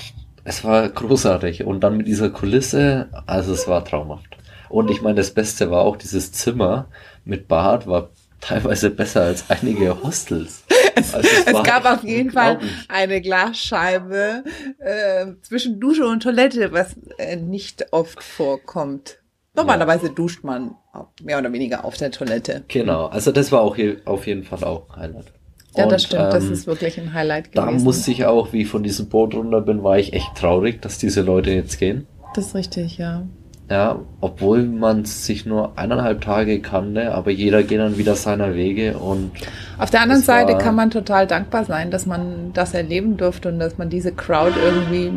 es war großartig. Und dann mit dieser Kulisse, also es war traumhaft. Und ich meine, das Beste war auch dieses Zimmer mit Bad war teilweise besser als einige Hostels. Also Es gab auf jeden Fall eine Glasscheibe äh, zwischen Dusche und Toilette, was äh, nicht oft vorkommt. Normalerweise duscht man mehr oder weniger auf der Toilette. Genau, also das war auch hier auf jeden Fall auch ein Highlight. Ja, das Und, stimmt. das ähm, ist wirklich ein Highlight Da gewesen. musste ich auch, wie ich von diesem Boot runter bin, war ich echt traurig, dass diese Leute jetzt gehen. das ist richtig, ja. Ja, obwohl man sich nur eineinhalb Tage kannte, aber jeder geht dann wieder seiner Wege und Auf der anderen Seite kann man total dankbar sein, dass man das erleben durfte und dass man diese Crowd irgendwie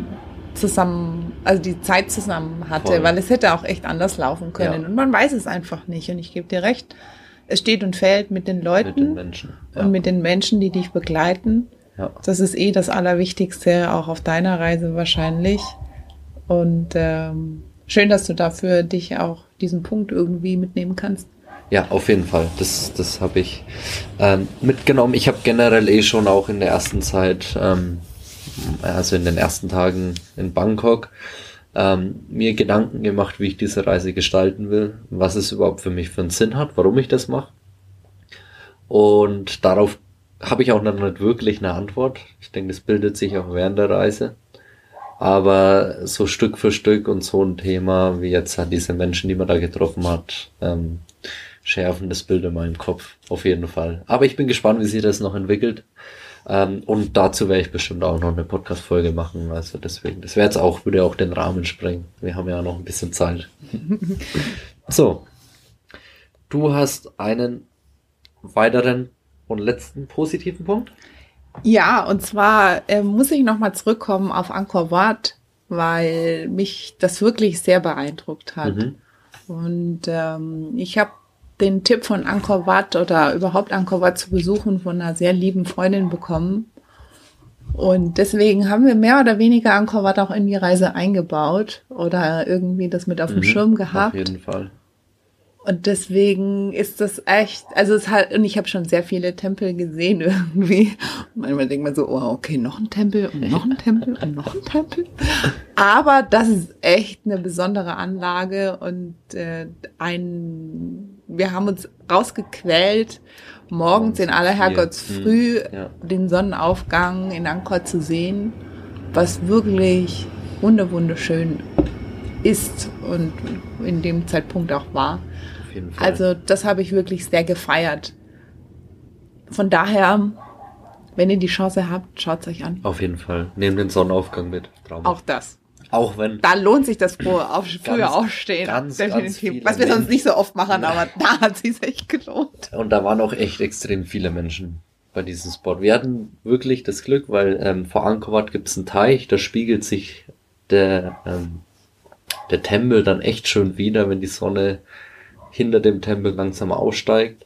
zusammen, also die Zeit zusammen hatte, Voll. weil es hätte auch echt anders laufen können. Ja. Und man weiß es einfach nicht. Und ich gebe dir recht, es steht und fällt mit den Leuten mit den Menschen. Ja. und mit den Menschen, die dich begleiten. ja. Das ist eh das Allerwichtigste, auch auf deiner Reise wahrscheinlich. Und ähm, schön, dass du dafür dich auch diesen Punkt irgendwie mitnehmen kannst. Ja, auf jeden Fall. Das, das habe ich ähm, mitgenommen. Ich habe generell eh schon auch in der ersten Zeit, ähm, also in den ersten Tagen in Bangkok, ähm, mir Gedanken gemacht, wie ich diese Reise gestalten will, was es überhaupt für mich für einen Sinn hat, warum ich das mache. Und darauf habe ich auch noch nicht wirklich eine Antwort. Ich denke, das bildet sich auch während der Reise. Aber so Stück für Stück und so ein Thema, wie jetzt halt diese Menschen, die man da getroffen hat, ähm, schärfen das Bild in meinem Kopf. Auf jeden Fall. Aber ich bin gespannt, wie sich das noch entwickelt. Ähm, und dazu werde ich bestimmt auch noch eine Podcast-Folge machen. Also deswegen, das wäre jetzt auch, würde auch den Rahmen sprengen. Wir haben ja noch ein bisschen Zeit. so. Du hast einen weiteren und letzten positiven Punkt? Ja, und zwar äh, muss ich nochmal zurückkommen auf Angkor Wat, weil mich das wirklich sehr beeindruckt hat. Mhm. Und ähm, ich habe den Tipp von Angkor Wat oder überhaupt Angkor Wat zu besuchen von einer sehr lieben Freundin bekommen. Und deswegen haben wir mehr oder weniger Angkor Wat auch in die Reise eingebaut oder irgendwie das mit auf dem Mhm. Schirm Auf gehabt. jeden Fall. Und deswegen ist das echt, also es hat, und ich habe schon sehr viele Tempel gesehen irgendwie. Und manchmal denkt man so, oh, okay, noch ein Tempel und noch ein Tempel und noch ein Tempel. Aber das ist echt eine besondere Anlage und äh, ein, wir haben uns rausgequält, morgens in aller Herrgottsfrüh Hm, ja. den Sonnenaufgang in Angkor zu sehen, was wirklich wunder wunderschön ist und in dem Zeitpunkt auch war. Auf jeden Fall. Also das habe ich wirklich sehr gefeiert. Von daher, wenn ihr die Chance habt, schaut es euch an. Auf jeden Fall. Nehmt den Sonnenaufgang mit. Traumhaft. Auch das. Auch wenn. Da lohnt sich das frühe auf, frühe Ganz, Aufstehen. ganz, definitiv. ganz viele Was wir sonst Menschen. nicht so oft machen, aber da hat es echt gelohnt. Und da waren auch echt extrem viele Menschen bei diesem Spot. Wir hatten wirklich das Glück, weil ähm, vor Angkor gibt es einen Teich, da spiegelt sich der, ähm, der Tempel dann echt schön wieder, wenn die Sonne hinter dem Tempel langsam aussteigt.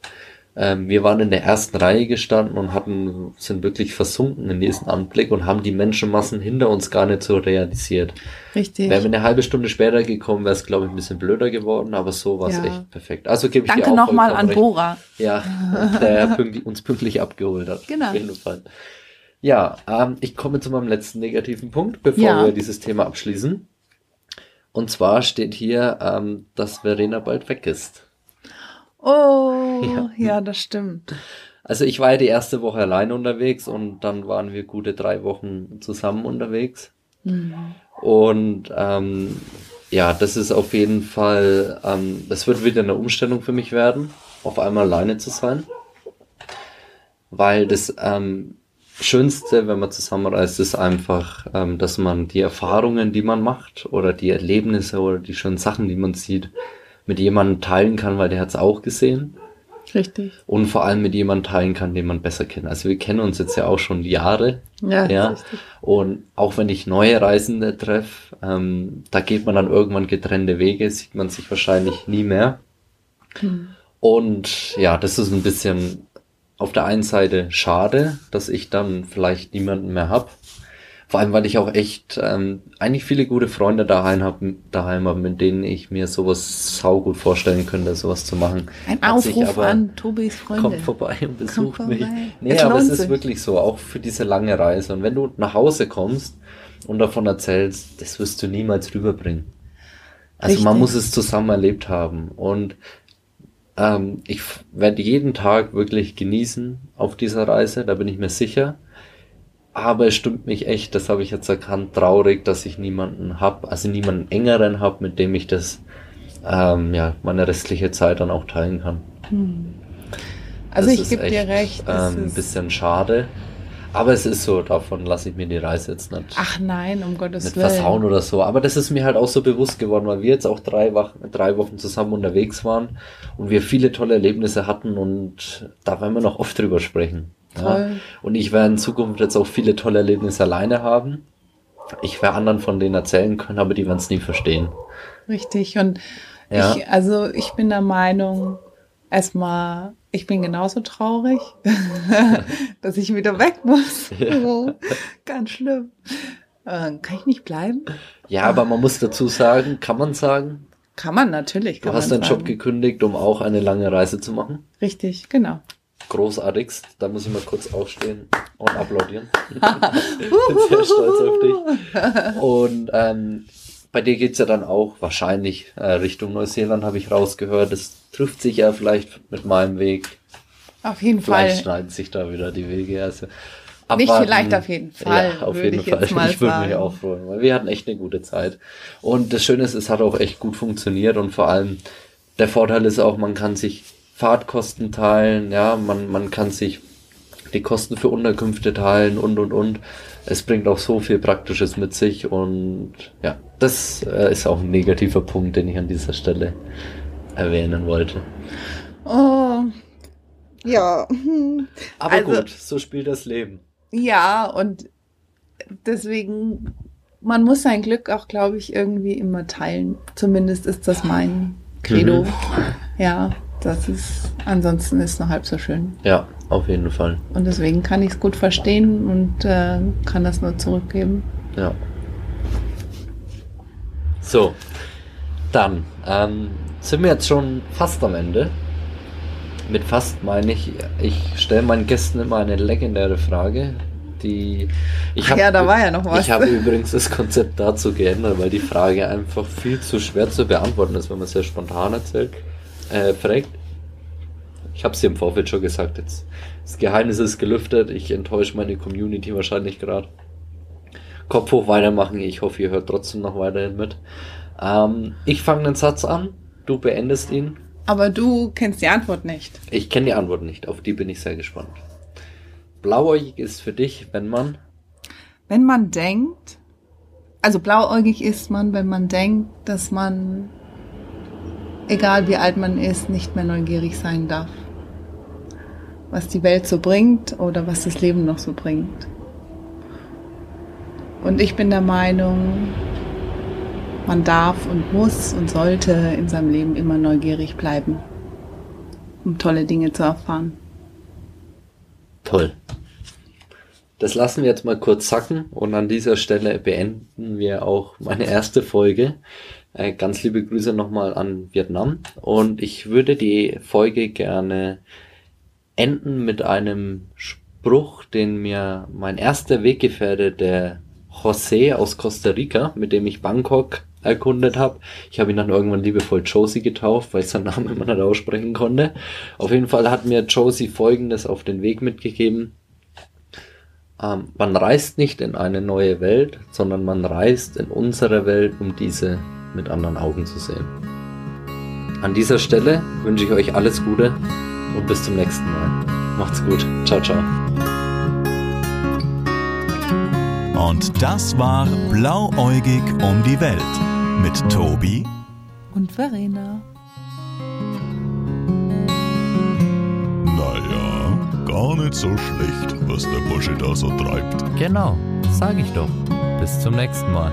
Ähm, wir waren in der ersten Reihe gestanden und hatten, sind wirklich versunken in diesen Anblick und haben die Menschenmassen hinter uns gar nicht so realisiert. Richtig. Wären wir eine halbe Stunde später gekommen, wäre es, glaube ich, ein bisschen blöder geworden, aber so war es Ja. echt perfekt. Also gebe ich Danke dir auch nochmal an recht. Bora. Ja, der pünktlich, uns pünktlich abgeholt hat. Genau. Auf jeden Fall. Ja, ähm, ich komme zu meinem letzten negativen Punkt, bevor Ja. wir dieses Thema abschließen. Und zwar steht hier, ähm, dass Verena bald weg ist. Oh, Ja. ja. das stimmt. Also ich war ja die erste Woche alleine unterwegs und dann waren wir gute drei Wochen zusammen unterwegs. Mhm. Und ähm, ja, das ist auf jeden Fall, ähm, das wird wieder eine Umstellung für mich werden, auf einmal alleine zu sein. Weil das ähm, Schönste, wenn man zusammenreist, ist einfach, ähm, dass man die Erfahrungen, die man macht, oder die Erlebnisse oder die schönen Sachen, die man sieht, mit jemandem teilen kann, weil der hat es auch gesehen Richtig. und vor allem mit jemandem teilen kann, den man besser kennt. Also wir kennen uns jetzt ja auch schon Jahre. Ja, Ja. richtig. Und auch wenn ich neue Reisende treffe, ähm, da geht man dann irgendwann getrennte Wege, sieht man sich wahrscheinlich nie mehr. Hm. Und ja, das ist ein bisschen auf der einen Seite schade, dass ich dann vielleicht niemanden mehr hab. Vor allem, weil ich auch echt ähm, eigentlich viele gute Freunde daheim habe, daheim hab, mit denen ich mir sowas saugut vorstellen könnte, sowas zu machen. Ein Hat Aufruf aber- an Tobis Freunde. Kommt vorbei und besucht Kommt mich. vorbei. Nee, Es aber es ist wirklich so, auch für diese lange Reise. Und wenn du nach Hause kommst und davon erzählst, das wirst du niemals rüberbringen. Also man Richtig. muss es zusammen erlebt haben. Und ähm, ich werde jeden Tag wirklich genießen auf dieser Reise, da bin ich mir sicher. Aber es stimmt mich echt, das habe ich jetzt erkannt, traurig, dass ich niemanden hab, also niemanden engeren hab, mit dem ich das ähm, ja, meine restliche Zeit dann auch teilen kann. Also Das ich gebe dir echt, recht. es Ähm, ein bisschen schade. Aber es ist so, davon lasse ich mir die Reise jetzt nicht, Ach nein, um Gottes nicht Willen. versauen oder so. Aber das ist mir halt auch so bewusst geworden, weil wir jetzt auch drei, Wochen, drei Wochen zusammen unterwegs waren und wir viele tolle Erlebnisse hatten und da werden wir noch oft drüber sprechen. Ja. Und ich werde in Zukunft jetzt auch viele tolle Erlebnisse alleine haben. Ich werde anderen von denen erzählen können, aber die werden es nie verstehen. Richtig. Und Ja. ich, also ich bin der Meinung, erstmal, ich bin genauso traurig, dass ich wieder weg muss. Oh, ganz schlimm. Äh, kann ich nicht bleiben? Ja, aber man muss dazu sagen, kann man sagen, Kann man natürlich. du Kann hast man deinen Job sagen. gekündigt, um auch eine lange Reise zu machen. Richtig, genau. Großartigst. Da muss ich mal kurz aufstehen und applaudieren. bin sehr stolz auf dich. Und ähm, bei dir geht's ja dann auch wahrscheinlich äh, Richtung Neuseeland, habe ich rausgehört. Das trifft sich ja vielleicht mit meinem Weg. Auf jeden Vielleicht Fall. schneiden sich da wieder die Wege. Also, Nicht abwarten. vielleicht, auf jeden Fall, Ja, auf würde jeden ich Fall. jetzt mal ich würde mich auch freuen, weil wir hatten echt eine gute Zeit. Und das Schöne ist, es hat auch echt gut funktioniert und vor allem der Vorteil ist auch, man kann sich Fahrtkosten teilen, ja, man, man kann sich die Kosten für Unterkünfte teilen und und und. Es bringt auch so viel Praktisches mit sich und ja, das äh, ist auch ein negativer Punkt, den ich an dieser Stelle erwähnen wollte. Oh, ja. Aber Also- gut, so spielt das Leben. Ja, und deswegen, man muss sein Glück auch, glaube ich, irgendwie immer teilen. Zumindest ist das mein Credo. Mhm. Ja, das ist, ansonsten ist es noch halb so schön. Ja, auf jeden Fall. Und deswegen kann ich es gut verstehen und äh, kann das nur zurückgeben. Ja. So, dann ähm, sind wir jetzt schon fast am Ende. Mit fast meine ich, ich stelle meinen Gästen immer eine legendäre Frage, die ich Ach hab- ja, da war ja noch was. Ich habe übrigens das Konzept dazu geändert, weil die Frage einfach viel zu schwer zu beantworten ist, wenn man sehr spontan erzählt, äh, fragt. Ich habe es dir im Vorfeld schon gesagt, jetzt das Geheimnis ist gelüftet. Ich enttäusche meine Community wahrscheinlich gerade. Kopf hoch weitermachen. Ich hoffe, ihr hört trotzdem noch weiterhin mit. Ähm, ich fange einen Satz an, du beendest ihn. Aber du kennst die Antwort nicht. Ich kenne die Antwort nicht, auf die bin ich sehr gespannt. Blauäugig ist für dich, wenn man Wenn man denkt, also blauäugig ist man, wenn man denkt, dass man, egal wie alt man ist, nicht mehr neugierig sein darf. Was die Welt so bringt oder was das Leben noch so bringt. Und ich bin der Meinung, man darf und muss und sollte in seinem Leben immer neugierig bleiben, um tolle Dinge zu erfahren. Toll. Das lassen wir jetzt mal kurz sacken und an dieser Stelle beenden wir auch meine erste Folge. Äh, ganz liebe Grüße nochmal an Vietnam und ich würde die Folge gerne enden mit einem Spruch, den mir mein erster Weggefährte, der José aus Costa Rica, mit dem ich Bangkok erkundet habe. Ich habe ihn dann irgendwann liebevoll Josie getauft, weil ich seinen Namen immer nicht aussprechen konnte. Auf jeden Fall hat mir Josie Folgendes auf den Weg mitgegeben. Ähm, man reist nicht in eine neue Welt, sondern man reist in unsere Welt, um diese mit anderen Augen zu sehen. An dieser Stelle wünsche ich euch alles Gute und bis zum nächsten Mal. Macht's gut. Ciao, ciao. Und das war Blauäugig um die Welt mit Tobi Und Verena. Naja, gar nicht so schlecht, was der Bursche da so treibt. Genau, sag ich doch. Bis zum nächsten Mal.